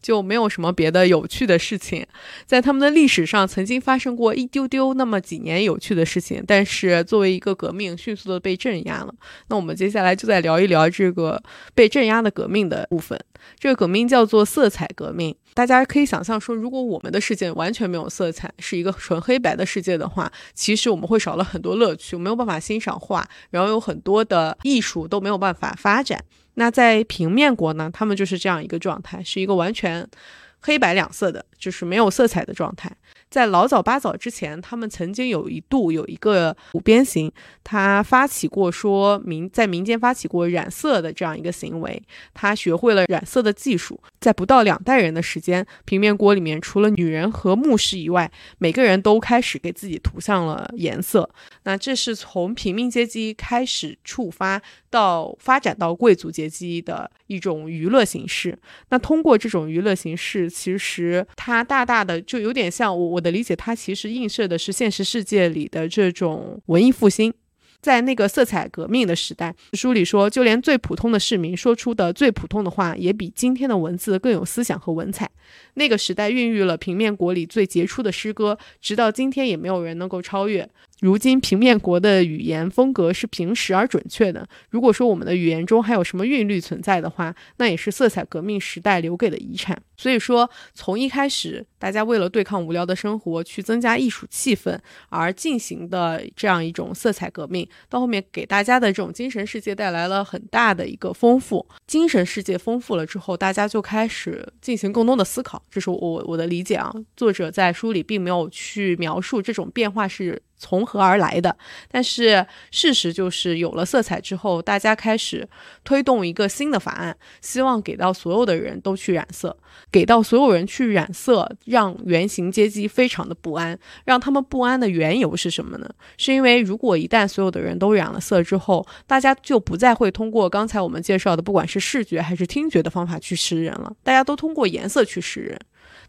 就没有什么别的有趣的事情。在他们的历史上，曾经发生过一丢丢那么几年有趣的事情，但是作为一个革命，迅速的被镇压了。那我们接下来就再聊一聊这个被镇压的革命的部分。这个革命叫做色彩革命。大家可以想象说，如果我们的世界完全没有色彩，是一个纯黑白的世界的话，其实我们会少了很多乐趣，没有办法欣赏画，然后有很多的艺术都没有办法发展。那在平面国呢，他们就是这样一个状态，是一个完全黑白两色的，就是没有色彩的状态。在老早八早之前，他们曾经有一度有一个五边形，他发起过说民在民间发起过染色的这样一个行为，他学会了染色的技术，在不到两代人的时间，平面锅里面除了女人和牧师以外，每个人都开始给自己涂上了颜色。那这是从平民阶级开始触发到发展到贵族阶级的一种娱乐形式。那通过这种娱乐形式，其实它大大的就有点像我。我的理解，它其实映射的是现实世界里的这种文艺复兴。在那个色彩革命的时代，书里说，就连最普通的市民说出的最普通的话，也比今天的文字更有思想和文采。那个时代孕育了平面国里最杰出的诗歌，直到今天也没有人能够超越。如今平面国的语言风格是平实而准确的。如果说我们的语言中还有什么韵律存在的话，那也是色彩革命时代留给的遗产。所以说，从一开始大家为了对抗无聊的生活，去增加艺术气氛而进行的这样一种色彩革命，到后面给大家的这种精神世界带来了很大的一个丰富。精神世界丰富了之后，大家就开始进行更多的思考。这是我我的理解啊。作者在书里并没有去描述这种变化是。从何而来的？但是事实就是，有了色彩之后，大家开始推动一个新的法案，希望给到所有的人都去染色，给到所有人去染色，让原型阶级非常的不安。让他们不安的缘由是什么呢？是因为如果一旦所有的人都染了色之后，大家就不再会通过刚才我们介绍的，不管是视觉还是听觉的方法去识人了，大家都通过颜色去识人。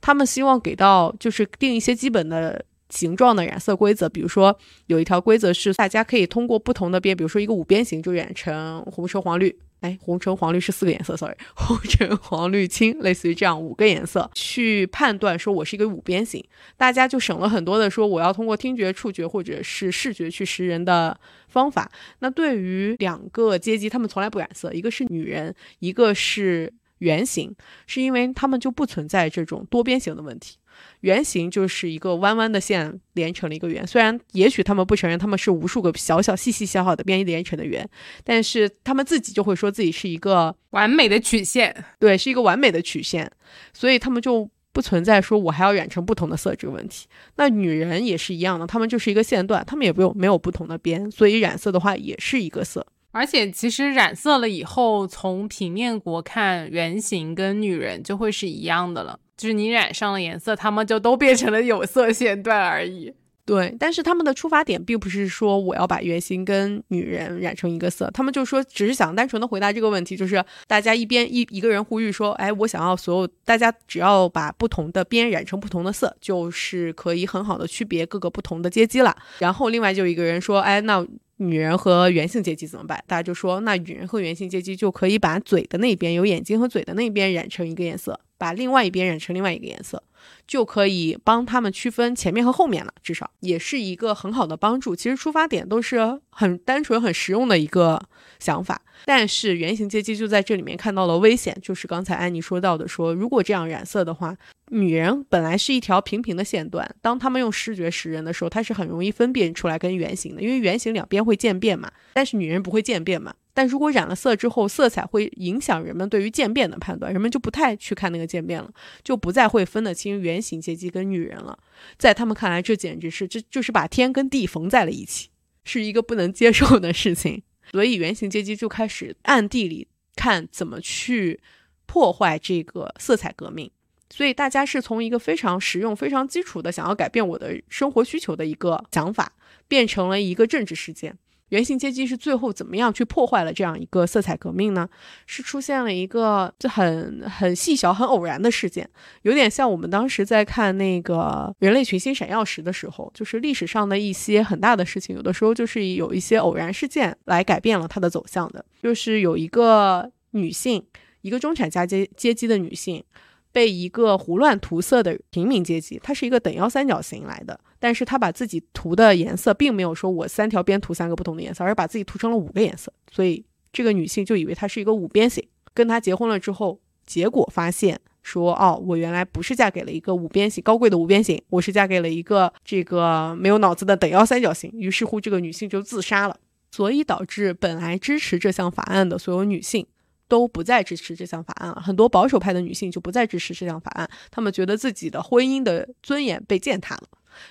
他们希望给到就是定一些基本的。形状的染色规则，比如说有一条规则是，大家可以通过不同的边，比如说一个五边形就染成红橙黄绿，哎，红橙黄绿是四个颜色，sorry，红橙黄绿青，类似于这样五个颜色去判断说我是一个五边形，大家就省了很多的说我要通过听觉、触觉或者是视觉去识人的方法。那对于两个阶级，他们从来不染色，一个是女人，一个是圆形，是因为他们就不存在这种多边形的问题。圆形就是一个弯弯的线连成了一个圆，虽然也许他们不承认他们是无数个小小细细小小的边连成的圆，但是他们自己就会说自己是一个完美的曲线，对，是一个完美的曲线，所以他们就不存在说我还要染成不同的色这个问题。那女人也是一样的，他们就是一个线段，他们也不用没有不同的边，所以染色的话也是一个色。而且其实染色了以后，从平面国看，圆形跟女人就会是一样的了。就是你染上了颜色，他们就都变成了有色线段而已。对，但是他们的出发点并不是说我要把圆形跟女人染成一个色，他们就说只是想单纯的回答这个问题，就是大家一边一一个人呼吁说，哎，我想要所有大家只要把不同的边染成不同的色，就是可以很好的区别各个不同的阶级了。然后另外就一个人说，哎，那女人和圆形阶级怎么办？大家就说，那女人和圆形阶级就可以把嘴的那边有眼睛和嘴的那边染成一个颜色。把另外一边染成另外一个颜色，就可以帮他们区分前面和后面了。至少也是一个很好的帮助。其实出发点都是很单纯、很实用的一个想法。但是原型阶级就在这里面看到了危险，就是刚才安妮说到的，说如果这样染色的话，女人本来是一条平平的线段，当他们用视觉识人的时候，它是很容易分辨出来跟圆形的，因为圆形两边会渐变嘛，但是女人不会渐变嘛。但如果染了色之后，色彩会影响人们对于渐变的判断，人们就不太去看那个渐变了，就不再会分得清圆形阶级跟女人了。在他们看来，这简直是这就是把天跟地缝在了一起，是一个不能接受的事情。所以圆形阶级就开始暗地里看怎么去破坏这个色彩革命。所以大家是从一个非常实用、非常基础的想要改变我的生活需求的一个想法，变成了一个政治事件。原型阶级是最后怎么样去破坏了这样一个色彩革命呢？是出现了一个就很很细小、很偶然的事件，有点像我们当时在看那个人类群星闪耀时的时候，就是历史上的一些很大的事情，有的时候就是有一些偶然事件来改变了它的走向的。就是有一个女性，一个中产阶阶阶级的女性。被一个胡乱涂色的平民阶级，它是一个等腰三角形来的，但是他把自己涂的颜色，并没有说我三条边涂三个不同的颜色，而是把自己涂成了五个颜色，所以这个女性就以为他是一个五边形。跟他结婚了之后，结果发现说，哦，我原来不是嫁给了一个五边形高贵的五边形，我是嫁给了一个这个没有脑子的等腰三角形。于是乎，这个女性就自杀了，所以导致本来支持这项法案的所有女性。都不再支持这项法案了，很多保守派的女性就不再支持这项法案，她们觉得自己的婚姻的尊严被践踏了。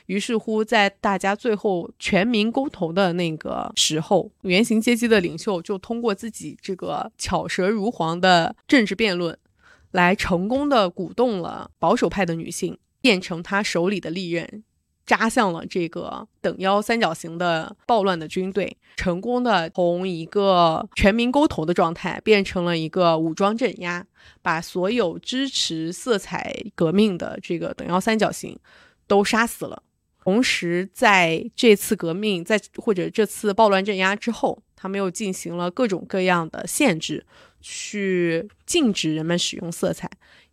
于是乎，在大家最后全民公投的那个时候，原型阶级的领袖就通过自己这个巧舌如簧的政治辩论，来成功的鼓动了保守派的女性变成他手里的利刃。扎向了这个等腰三角形的暴乱的军队，成功的从一个全民沟头的状态变成了一个武装镇压，把所有支持色彩革命的这个等腰三角形都杀死了。同时，在这次革命在或者这次暴乱镇压之后，他们又进行了各种各样的限制，去禁止人们使用色彩，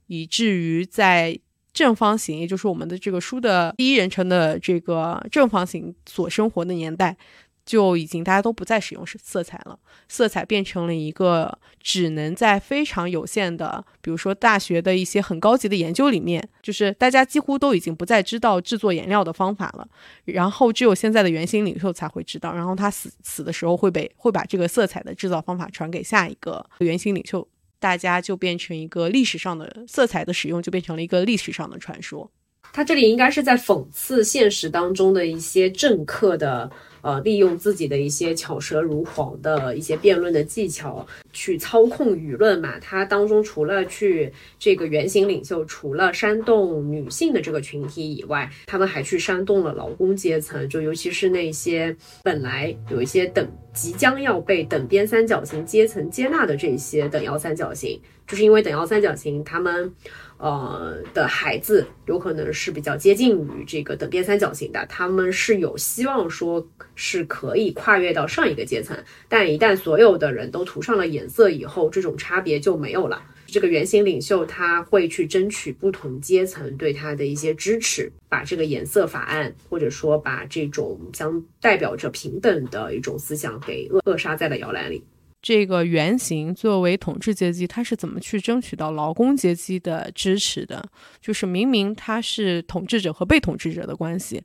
以至于在。正方形，也就是我们的这个书的第一人称的这个正方形所生活的年代，就已经大家都不再使用色彩了。色彩变成了一个只能在非常有限的，比如说大学的一些很高级的研究里面，就是大家几乎都已经不再知道制作颜料的方法了。然后只有现在的原型领袖才会知道。然后他死死的时候会被会把这个色彩的制造方法传给下一个原型领袖。大家就变成一个历史上的色彩的使用，就变成了一个历史上的传说。他这里应该是在讽刺现实当中的一些政客的。呃，利用自己的一些巧舌如簧的一些辩论的技巧去操控舆论嘛。他当中除了去这个原型领袖，除了煽动女性的这个群体以外，他们还去煽动了劳工阶层，就尤其是那些本来有一些等即将要被等边三角形阶层接纳的这些等腰三角形，就是因为等腰三角形他们。呃的孩子有可能是比较接近于这个等边三角形的，他们是有希望说是可以跨越到上一个阶层，但一旦所有的人都涂上了颜色以后，这种差别就没有了。这个原型领袖他会去争取不同阶层对他的一些支持，把这个颜色法案或者说把这种将代表着平等的一种思想给扼扼杀在了摇篮里。这个原型作为统治阶级，他是怎么去争取到劳工阶级的支持的？就是明明他是统治者和被统治者的关系，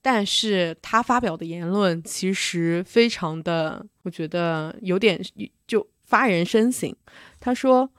但是他发表的言论其实非常的，我觉得有点就发人深省。他说。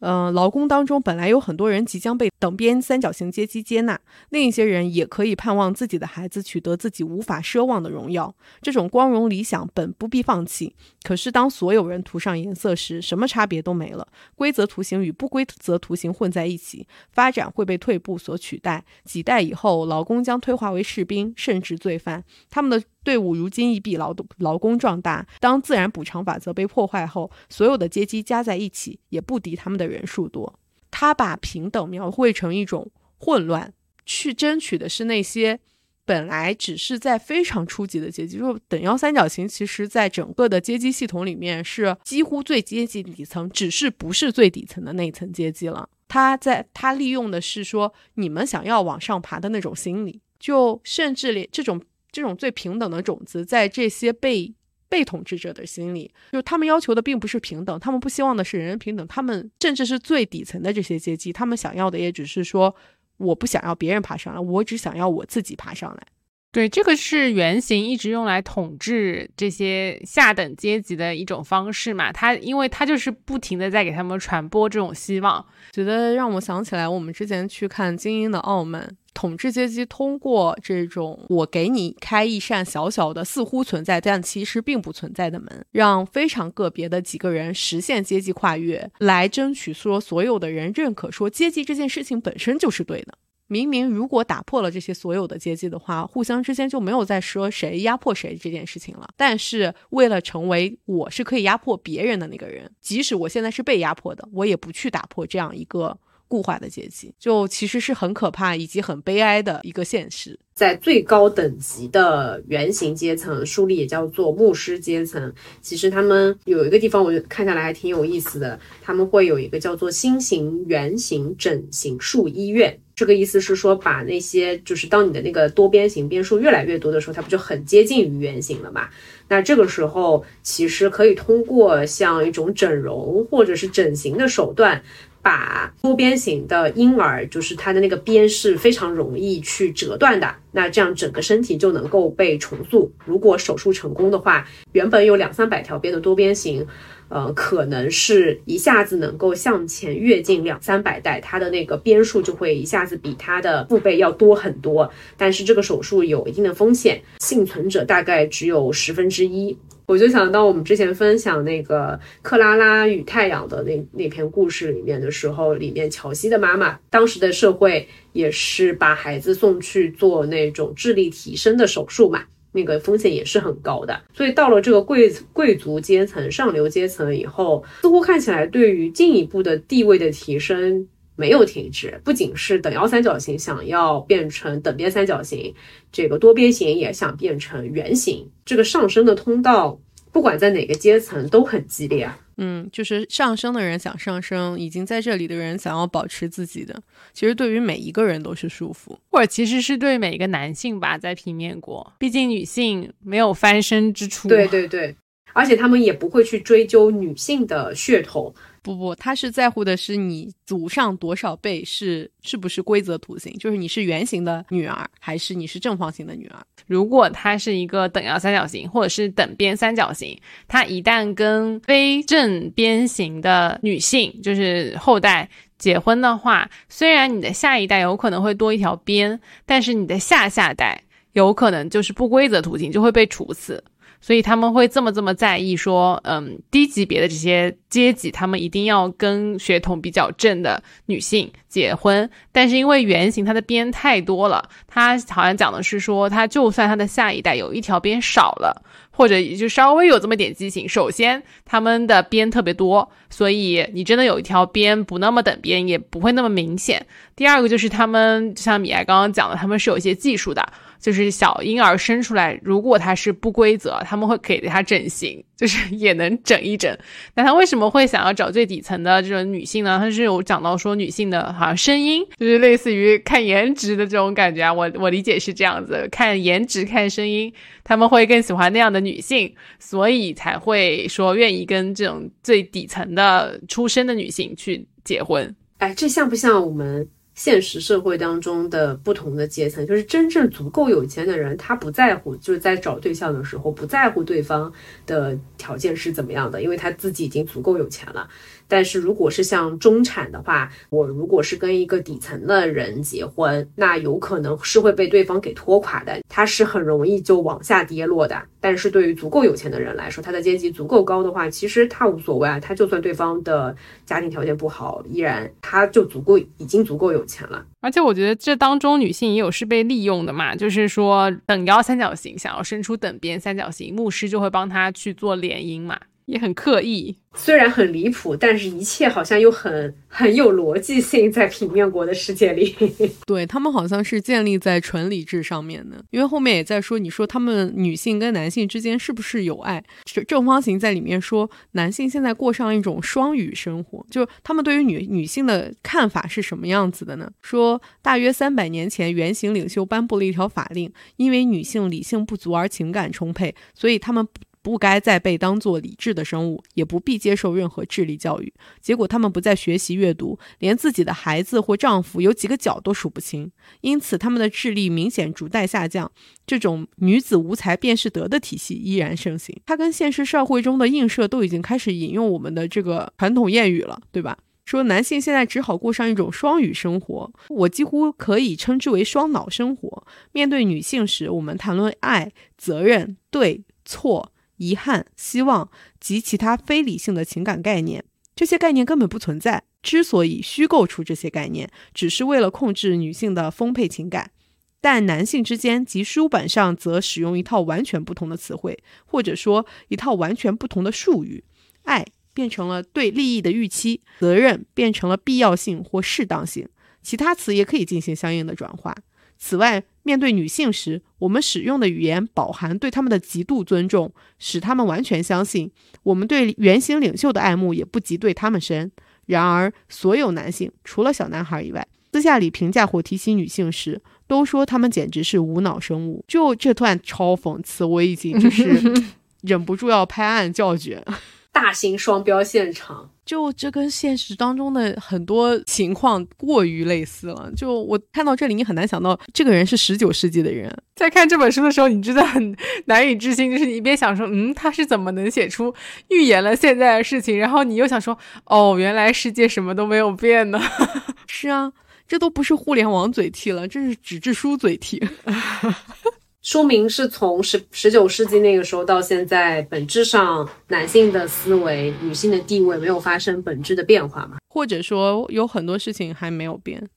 嗯，劳工当中本来有很多人即将被等边三角形阶级接纳，另一些人也可以盼望自己的孩子取得自己无法奢望的荣耀。这种光荣理想本不必放弃。可是当所有人涂上颜色时，什么差别都没了。规则图形与不规则图形混在一起，发展会被退步所取代。几代以后，劳工将退化为士兵，甚至罪犯。他们的。队伍如今已比劳动劳工壮大。当自然补偿法则被破坏后，所有的阶级加在一起也不敌他们的人数多。他把平等描绘成一种混乱，去争取的是那些本来只是在非常初级的阶级。就等腰三角形，其实在整个的阶级系统里面是几乎最接近底层，只是不是最底层的那一层阶级了。他在他利用的是说你们想要往上爬的那种心理，就甚至连这种这种最平等的种子，在这些被被统治者的心里，就是他们要求的并不是平等，他们不希望的是人人平等，他们甚至是最底层的这些阶级，他们想要的也只是说，我不想要别人爬上来，我只想要我自己爬上来。对，这个是原型一直用来统治这些下等阶级的一种方式嘛。他因为他就是不停的在给他们传播这种希望，觉得让我想起来我们之前去看《精英的傲慢》，统治阶级通过这种我给你开一扇小小的、似乎存在但其实并不存在的门，让非常个别的几个人实现阶级跨越，来争取说所有的人认可说阶级这件事情本身就是对的。明明如果打破了这些所有的阶级的话，互相之间就没有再说谁压迫谁这件事情了。但是为了成为我是可以压迫别人的那个人，即使我现在是被压迫的，我也不去打破这样一个固化的阶级，就其实是很可怕以及很悲哀的一个现实。在最高等级的原型阶层，书里也叫做牧师阶层。其实他们有一个地方，我看下来还挺有意思的。他们会有一个叫做新型原型整形术医院。这个意思是说，把那些就是当你的那个多边形边数越来越多的时候，它不就很接近于原型了嘛？那这个时候其实可以通过像一种整容或者是整形的手段。把多边形的婴儿，就是它的那个边是非常容易去折断的，那这样整个身体就能够被重塑。如果手术成功的话，原本有两三百条边的多边形，呃，可能是一下子能够向前跃进两三百代，它的那个边数就会一下子比它的父辈要多很多。但是这个手术有一定的风险，幸存者大概只有十分之一。我就想到我们之前分享那个克拉拉与太阳的那那篇故事里面的时候，里面乔西的妈妈当时的社会也是把孩子送去做那种智力提升的手术嘛，那个风险也是很高的。所以到了这个贵贵族阶层、上流阶层以后，似乎看起来对于进一步的地位的提升没有停止，不仅是等腰三角形想要变成等边三角形。这个多边形也想变成圆形，这个上升的通道，不管在哪个阶层都很激烈。嗯，就是上升的人想上升，已经在这里的人想要保持自己的，其实对于每一个人都是束缚，或者其实是对每一个男性吧，在平面国，毕竟女性没有翻身之处。对对对，而且他们也不会去追究女性的血统。不不，他是在乎的是你祖上多少辈是是不是规则图形，就是你是圆形的女儿还是你是正方形的女儿。如果它是一个等腰三角形或者是等边三角形，它一旦跟非正边形的女性就是后代结婚的话，虽然你的下一代有可能会多一条边，但是你的下下代有可能就是不规则图形就会被处死。所以他们会这么这么在意说，嗯，低级别的这些阶级，他们一定要跟血统比较正的女性结婚。但是因为圆形它的边太多了，它好像讲的是说，它就算它的下一代有一条边少了，或者也就稍微有这么点畸形，首先他们的边特别多，所以你真的有一条边不那么等边，也不会那么明显。第二个就是他们，就像米艾刚刚讲的，他们是有一些技术的。就是小婴儿生出来，如果他是不规则，他们会给他整形，就是也能整一整。那他为什么会想要找最底层的这种女性呢？他是有讲到说女性的好声音，就是类似于看颜值的这种感觉啊。我我理解是这样子，看颜值看声音，他们会更喜欢那样的女性，所以才会说愿意跟这种最底层的出身的女性去结婚。哎，这像不像我们？现实社会当中的不同的阶层，就是真正足够有钱的人，他不在乎，就是在找对象的时候不在乎对方的条件是怎么样的，因为他自己已经足够有钱了。但是如果是像中产的话，我如果是跟一个底层的人结婚，那有可能是会被对方给拖垮的，他是很容易就往下跌落的。但是对于足够有钱的人来说，他的阶级足够高的话，其实他无所谓啊，他就算对方的家庭条件不好，依然他就足够已经足够有钱了。而且我觉得这当中女性也有是被利用的嘛，就是说等腰三角形想要伸出等边三角形，牧师就会帮他去做联姻嘛。也很刻意。虽然很离谱，但是一切好像又很很有逻辑性，在平面国的世界里。对他们好像是建立在纯理智上面的，因为后面也在说，你说他们女性跟男性之间是不是有爱？正正方形在里面说，男性现在过上一种双语生活，就他们对于女女性的看法是什么样子的呢？说大约三百年前，原型领袖颁布了一条法令，因为女性理性不足而情感充沛，所以他们。不该再被当作理智的生物，也不必接受任何智力教育。结果，他们不再学习阅读，连自己的孩子或丈夫有几个脚都数不清。因此，他们的智力明显逐代下降。这种女子无才便是德的体系依然盛行。它跟现实社会中的映射都已经开始引用我们的这个传统谚语了，对吧？说男性现在只好过上一种双语生活，我几乎可以称之为双脑生活。面对女性时，我们谈论爱、责任、对错。遗憾、希望及其他非理性的情感概念，这些概念根本不存在。之所以虚构出这些概念，只是为了控制女性的丰沛情感。但男性之间及书本上则使用一套完全不同的词汇，或者说一套完全不同的术语。爱变成了对利益的预期，责任变成了必要性或适当性，其他词也可以进行相应的转化。此外，面对女性时，我们使用的语言饱含对他们的极度尊重，使他们完全相信我们对原型领袖的爱慕也不及对他们深。然而，所有男性除了小男孩以外，私下里评价或提起女性时，都说他们简直是无脑生物。就这段超讽刺，我已经就是 忍不住要拍案叫绝。大型双标现场，就这跟现实当中的很多情况过于类似了。就我看到这里，你很难想到这个人是十九世纪的人。在看这本书的时候，你真的很 难以置信，就是你一边想说，嗯，他是怎么能写出预言了现在的事情，然后你又想说，哦，原来世界什么都没有变呢？是啊，这都不是互联网嘴替了，这是纸质书嘴替。说明是从十十九世纪那个时候到现在，本质上男性的思维、女性的地位没有发生本质的变化嘛？或者说有很多事情还没有变？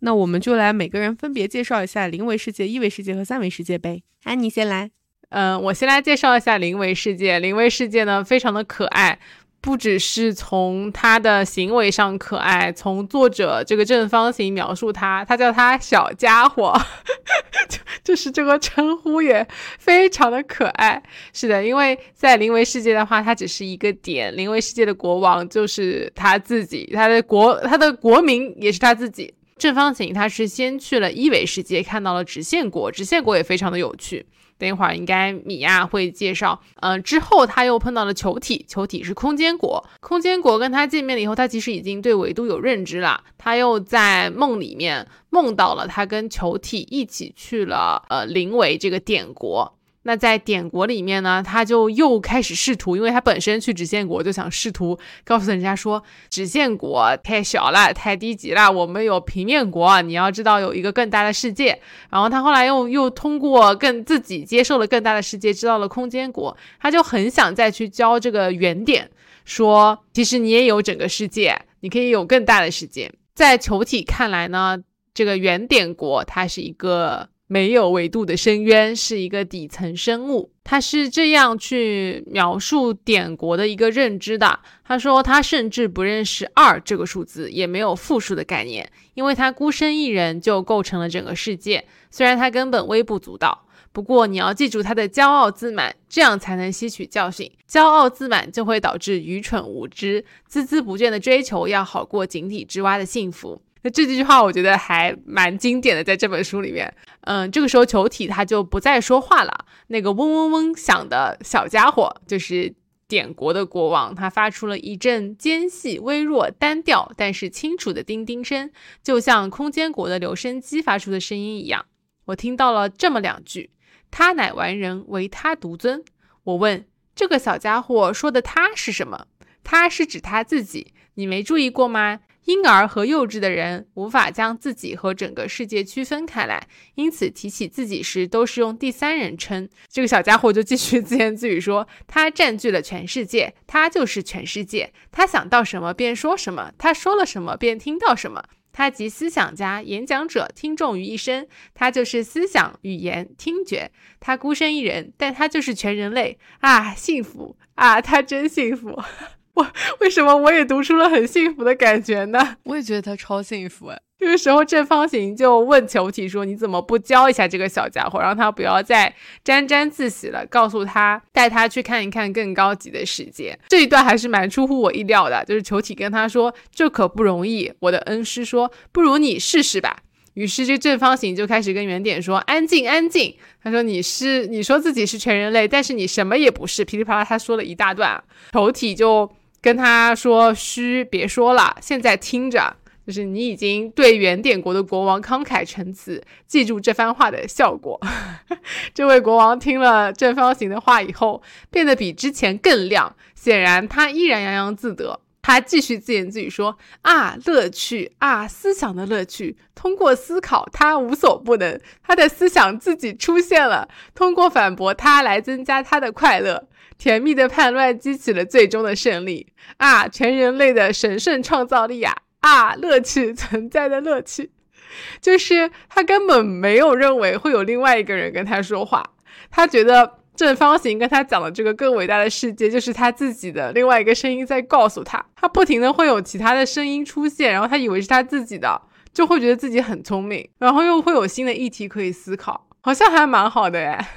那我们就来每个人分别介绍一下零维世界、一维世界和三维世界呗。安妮先来。嗯，我先来介绍一下零维世界。零维世界呢，非常的可爱。不只是从他的行为上可爱，从作者这个正方形描述他，他叫他小家伙，就就是这个称呼也非常的可爱。是的，因为在灵维世界的话，它只是一个点，灵维世界的国王就是他自己，他的国他的国民也是他自己。正方形他是先去了一维世界，看到了直线国，直线国也非常的有趣。等一会儿应该米娅会介绍，呃，之后他又碰到了球体，球体是空间国，空间国跟他见面了以后，他其实已经对维度有认知了，他又在梦里面梦到了他跟球体一起去了，呃，灵维这个点国。那在点国里面呢，他就又开始试图，因为他本身去直线国就想试图告诉人家说，直线国太小了，太低级了，我们有平面国，你要知道有一个更大的世界。然后他后来又又通过更自己接受了更大的世界，知道了空间国，他就很想再去教这个原点，说其实你也有整个世界，你可以有更大的世界。在球体看来呢，这个原点国它是一个。没有维度的深渊是一个底层生物，他是这样去描述点国的一个认知的。他说，他甚至不认识二这个数字，也没有负数的概念，因为他孤身一人就构成了整个世界。虽然他根本微不足道，不过你要记住他的骄傲自满，这样才能吸取教训。骄傲自满就会导致愚蠢无知，孜孜不倦的追求要好过井底之蛙的幸福。这几句话我觉得还蛮经典的，在这本书里面，嗯，这个时候球体他就不再说话了，那个嗡嗡嗡响的小家伙就是点国的国王，他发出了一阵尖细、微弱、单调但是清楚的叮叮声，就像空间国的留声机发出的声音一样。我听到了这么两句：“他乃完人，唯他独尊。”我问这个小家伙说的“他”是什么？他是指他自己，你没注意过吗？婴儿和幼稚的人无法将自己和整个世界区分开来，因此提起自己时都是用第三人称。这个小家伙就继续 自言自语说：“他占据了全世界，他就是全世界。他想到什么便说什么，他说了什么便听到什么。他集思想家、演讲者、听众于一身，他就是思想、语言、听觉。他孤身一人，但他就是全人类啊！幸福啊！他真幸福。我为什么我也读出了很幸福的感觉呢？我也觉得他超幸福哎。这个时候，正方形就问球体说：“你怎么不教一下这个小家伙，让他不要再沾沾自喜了？告诉他，带他去看一看更高级的世界。”这一段还是蛮出乎我意料的，就是球体跟他说：“这可不容易。”我的恩师说：“不如你试试吧。”于是这正方形就开始跟原点说：“安静，安静。”他说：“你是你说自己是全人类，但是你什么也不是。”噼里啪啦，他说了一大段。球体就跟他说：“嘘，别说了，现在听着。”就是你已经对原点国的国王慷慨陈词，记住这番话的效果。这位国王听了正方形的话以后，变得比之前更亮。显然他依然洋洋自得。他继续自言自语说：“啊，乐趣啊，思想的乐趣。通过思考，他无所不能。他的思想自己出现了，通过反驳他来增加他的快乐。甜蜜的叛乱激起了最终的胜利。啊，全人类的神圣创造力啊！”啊，乐趣存在的乐趣，就是他根本没有认为会有另外一个人跟他说话，他觉得正方形跟他讲的这个更伟大的世界，就是他自己的另外一个声音在告诉他，他不停的会有其他的声音出现，然后他以为是他自己的，就会觉得自己很聪明，然后又会有新的议题可以思考，好像还蛮好的哎。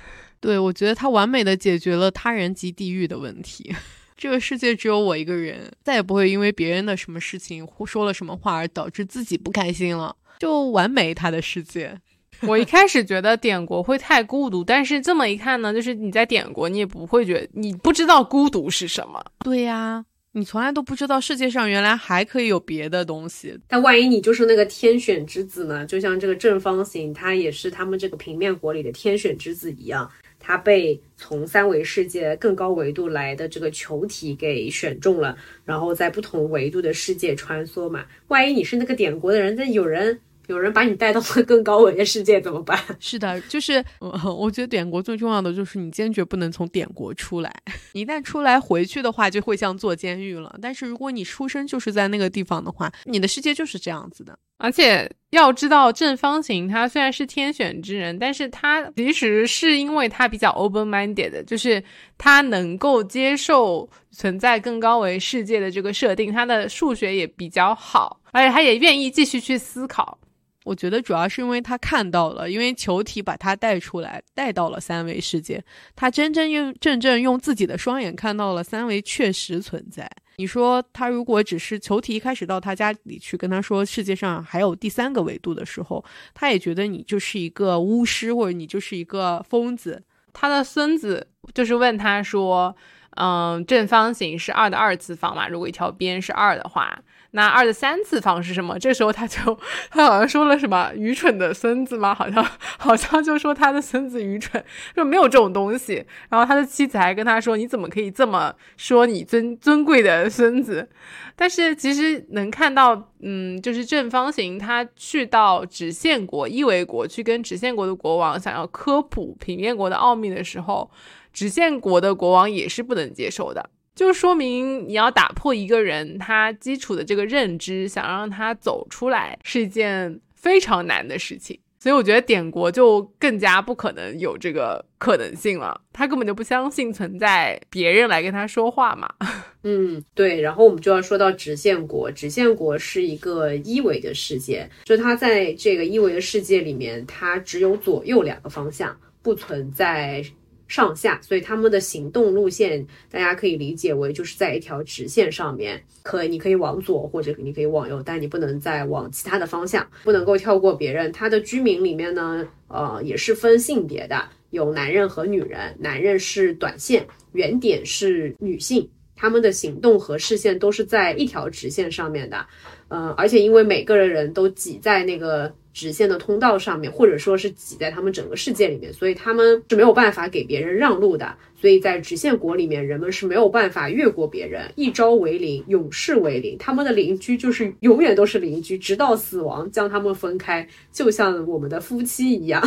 对，我觉得他完美的解决了他人及地狱的问题。这个世界只有我一个人，再也不会因为别人的什么事情或说了什么话而导致自己不开心了，就完美他的世界。我一开始觉得点国会太孤独，但是这么一看呢，就是你在点国，你也不会觉得你不知道孤独是什么。对呀，你从来都不知道世界上原来还可以有别的东西。但万一你就是那个天选之子呢？就像这个正方形，它也是他们这个平面国里的天选之子一样。他被从三维世界更高维度来的这个球体给选中了，然后在不同维度的世界穿梭嘛。万一你是那个点国的人，那有人有人把你带到了更高维的世界怎么办？是的，就是我觉得点国最重要的就是你坚决不能从点国出来，一旦出来回去的话，就会像坐监狱了。但是如果你出生就是在那个地方的话，你的世界就是这样子的。而且要知道，正方形他虽然是天选之人，但是他其实是因为他比较 open minded，就是他能够接受存在更高维世界的这个设定，他的数学也比较好，而且他也愿意继续去思考。我觉得主要是因为他看到了，因为球体把他带出来，带到了三维世界，他真真用正正用自己的双眼看到了三维确实存在。你说他如果只是球体一开始到他家里去跟他说世界上还有第三个维度的时候，他也觉得你就是一个巫师或者你就是一个疯子。他的孙子就是问他说：“嗯，正方形是二的二次方嘛？如果一条边是二的话。”那二的三次方是什么？这时候他就他好像说了什么愚蠢的孙子吗？好像好像就说他的孙子愚蠢，说没有这种东西。然后他的妻子还跟他说：“你怎么可以这么说你尊尊贵的孙子？”但是其实能看到，嗯，就是正方形他去到直线国一维国去跟直线国的国王想要科普平面国的奥秘的时候，直线国的国王也是不能接受的。就说明你要打破一个人他基础的这个认知，想让他走出来是一件非常难的事情。所以我觉得点国就更加不可能有这个可能性了。他根本就不相信存在别人来跟他说话嘛。嗯，对。然后我们就要说到直线国，直线国是一个一维的世界，就它在这个一维的世界里面，它只有左右两个方向，不存在。上下，所以他们的行动路线，大家可以理解为就是在一条直线上面，可你可以往左或者你可以往右，但你不能再往其他的方向，不能够跳过别人。他的居民里面呢，呃，也是分性别的，有男人和女人，男人是短线，原点是女性，他们的行动和视线都是在一条直线上面的，呃，而且因为每个人都挤在那个。直线的通道上面，或者说是挤在他们整个世界里面，所以他们是没有办法给别人让路的。所以在直线国里面，人们是没有办法越过别人，一朝为邻，永世为邻。他们的邻居就是永远都是邻居，直到死亡将他们分开，就像我们的夫妻一样。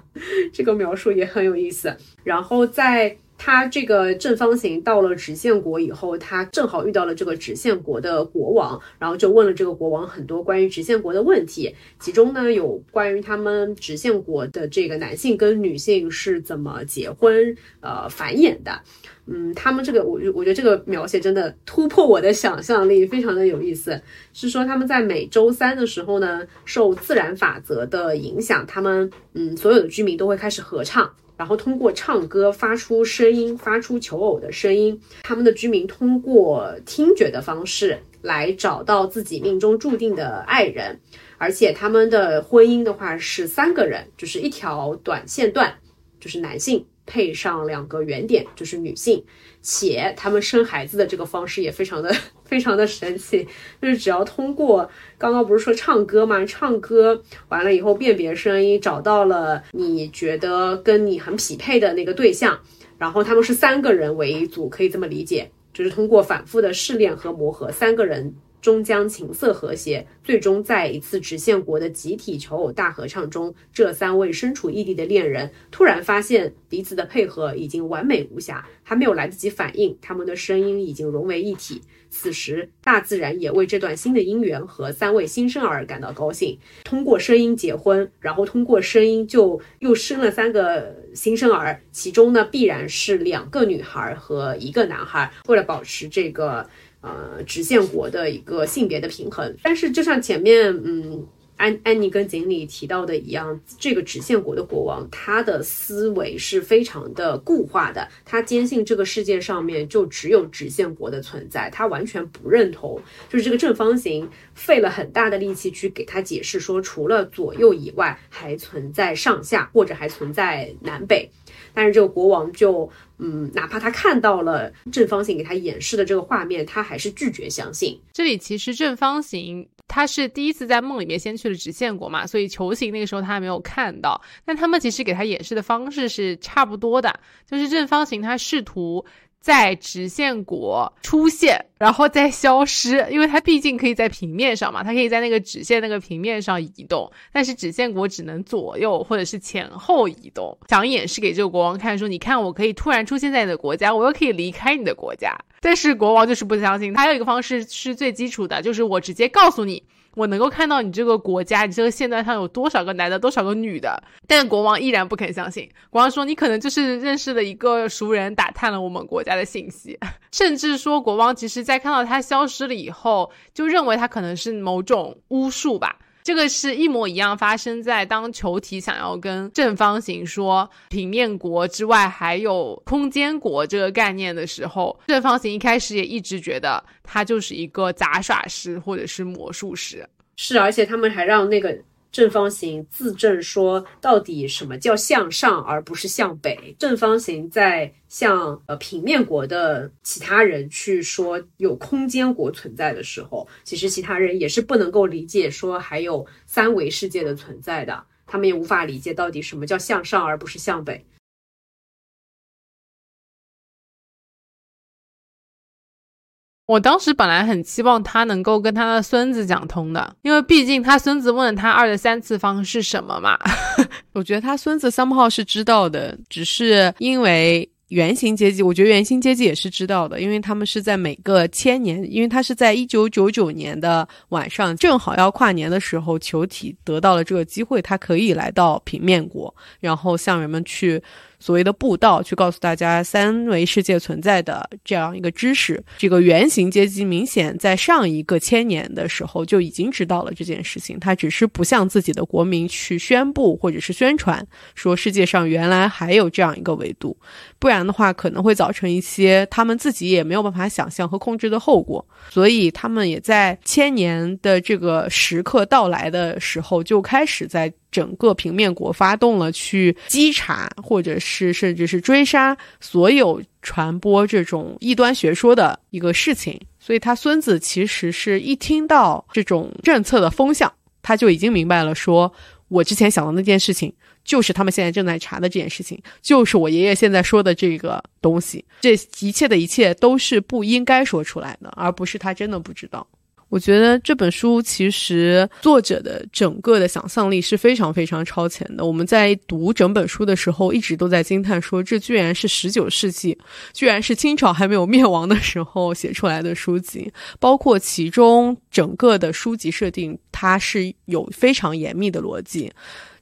这个描述也很有意思。然后在他这个正方形到了直线国以后，他正好遇到了这个直线国的国王，然后就问了这个国王很多关于直线国的问题，其中呢有关于他们直线国的这个男性跟女性是怎么结婚、呃繁衍的。嗯，他们这个我我觉得这个描写真的突破我的想象力，非常的有意思。是说他们在每周三的时候呢，受自然法则的影响，他们嗯所有的居民都会开始合唱。然后通过唱歌发出声音，发出求偶的声音。他们的居民通过听觉的方式来找到自己命中注定的爱人，而且他们的婚姻的话是三个人，就是一条短线段，就是男性配上两个圆点，就是女性。且他们生孩子的这个方式也非常的非常的神奇，就是只要通过刚刚不是说唱歌吗？唱歌完了以后辨别声音，找到了你觉得跟你很匹配的那个对象，然后他们是三个人为一组，可以这么理解，就是通过反复的试炼和磨合，三个人。终将琴瑟和谐，最终在一次直线国的集体求偶大合唱中，这三位身处异地的恋人突然发现彼此的配合已经完美无瑕，还没有来得及反应，他们的声音已经融为一体。此时，大自然也为这段新的姻缘和三位新生儿感到高兴。通过声音结婚，然后通过声音就又生了三个新生儿，其中呢必然是两个女孩和一个男孩。为了保持这个。呃，直线国的一个性别的平衡，但是就像前面嗯安安妮跟锦鲤提到的一样，这个直线国的国王他的思维是非常的固化的，他坚信这个世界上面就只有直线国的存在，他完全不认同，就是这个正方形费了很大的力气去给他解释说，除了左右以外，还存在上下或者还存在南北。但是这个国王就，嗯，哪怕他看到了正方形给他演示的这个画面，他还是拒绝相信。这里其实正方形他是第一次在梦里面先去了直线国嘛，所以球形那个时候他还没有看到。但他们其实给他演示的方式是差不多的，就是正方形他试图。在直线国出现，然后再消失，因为它毕竟可以在平面上嘛，它可以在那个直线那个平面上移动，但是直线国只能左右或者是前后移动。想演示给这个国王看，说你看我可以突然出现在你的国家，我又可以离开你的国家，但是国王就是不相信。还有一个方式是最基础的，就是我直接告诉你。我能够看到你这个国家，你这个线段上有多少个男的，多少个女的，但国王依然不肯相信。国王说：“你可能就是认识了一个熟人，打探了我们国家的信息。”甚至说，国王其实在看到他消失了以后，就认为他可能是某种巫术吧。这个是一模一样发生在当球体想要跟正方形说平面国之外还有空间国这个概念的时候，正方形一开始也一直觉得他就是一个杂耍师或者是魔术师。是，而且他们还让那个。正方形自证说，到底什么叫向上而不是向北？正方形在向呃平面国的其他人去说有空间国存在的时候，其实其他人也是不能够理解说还有三维世界的存在的，他们也无法理解到底什么叫向上而不是向北。我当时本来很期望他能够跟他的孙子讲通的，因为毕竟他孙子问了他二的三次方是什么嘛。我觉得他孙子三号是知道的，只是因为圆形阶级，我觉得圆形阶级也是知道的，因为他们是在每个千年，因为他是在一九九九年的晚上，正好要跨年的时候，球体得到了这个机会，他可以来到平面国，然后向人们去。所谓的布道，去告诉大家三维世界存在的这样一个知识。这个圆形阶级明显在上一个千年的时候就已经知道了这件事情，他只是不向自己的国民去宣布或者是宣传，说世界上原来还有这样一个维度，不然的话可能会造成一些他们自己也没有办法想象和控制的后果。所以他们也在千年的这个时刻到来的时候就开始在。整个平面国发动了去稽查，或者是甚至是追杀所有传播这种异端学说的一个事情。所以他孙子其实是一听到这种政策的风向，他就已经明白了，说我之前想的那件事情，就是他们现在正在查的这件事情，就是我爷爷现在说的这个东西。这一切的一切都是不应该说出来的，而不是他真的不知道。我觉得这本书其实作者的整个的想象力是非常非常超前的。我们在读整本书的时候，一直都在惊叹说，这居然是十九世纪，居然是清朝还没有灭亡的时候写出来的书籍。包括其中整个的书籍设定，它是有非常严密的逻辑。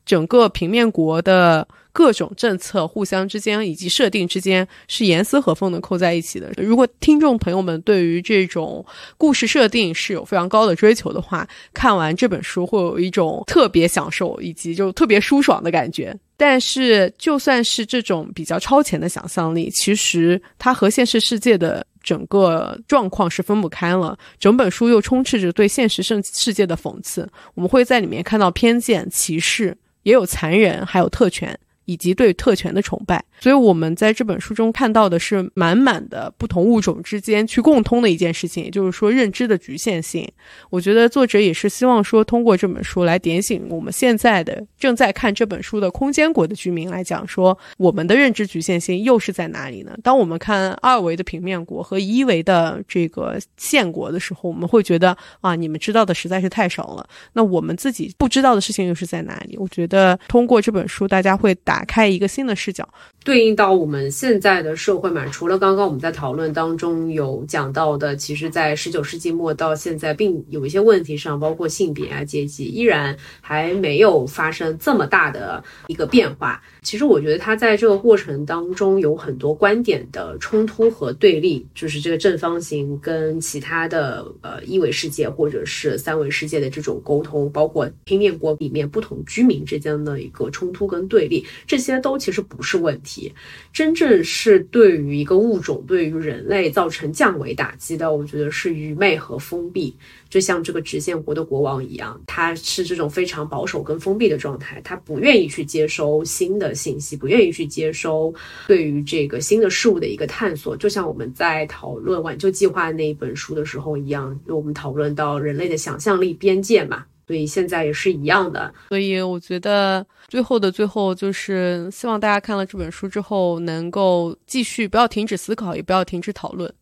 整个平面国的各种政策互相之间以及设定之间是严丝合缝的扣在一起的。如果听众朋友们对于这种故事设定是有非常高的追求的话，看完这本书会有一种特别享受以及就特别舒爽的感觉。但是，就算是这种比较超前的想象力，其实它和现实世界的整个状况是分不开了。整本书又充斥着对现实世世界的讽刺，我们会在里面看到偏见、歧视。也有残忍，还有特权。以及对特权的崇拜，所以我们在这本书中看到的是满满的不同物种之间去共通的一件事情，也就是说认知的局限性。我觉得作者也是希望说，通过这本书来点醒我们现在的正在看这本书的空间国的居民来讲，说我们的认知局限性又是在哪里呢？当我们看二维的平面国和一维的这个线国的时候，我们会觉得啊，你们知道的实在是太少了。那我们自己不知道的事情又是在哪里？我觉得通过这本书，大家会打。打开一个新的视角，对应到我们现在的社会嘛。除了刚刚我们在讨论当中有讲到的，其实，在十九世纪末到现在，并有一些问题上，包括性别啊、阶级，依然还没有发生这么大的一个变化。其实，我觉得他在这个过程当中有很多观点的冲突和对立，就是这个正方形跟其他的呃一维世界或者是三维世界的这种沟通，包括平面国里面不同居民之间的一个冲突跟对立。这些都其实不是问题，真正是对于一个物种、对于人类造成降维打击的，我觉得是愚昧和封闭。就像这个直线国的国王一样，他是这种非常保守跟封闭的状态，他不愿意去接收新的信息，不愿意去接收对于这个新的事物的一个探索。就像我们在讨论挽救计划那一本书的时候一样，我们讨论到人类的想象力边界嘛。所以现在也是一样的，所以我觉得最后的最后，就是希望大家看了这本书之后，能够继续不要停止思考，也不要停止讨论，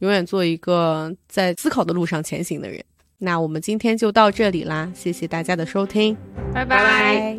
永远做一个在思考的路上前行的人。那我们今天就到这里啦谢谢大家的收听。拜拜。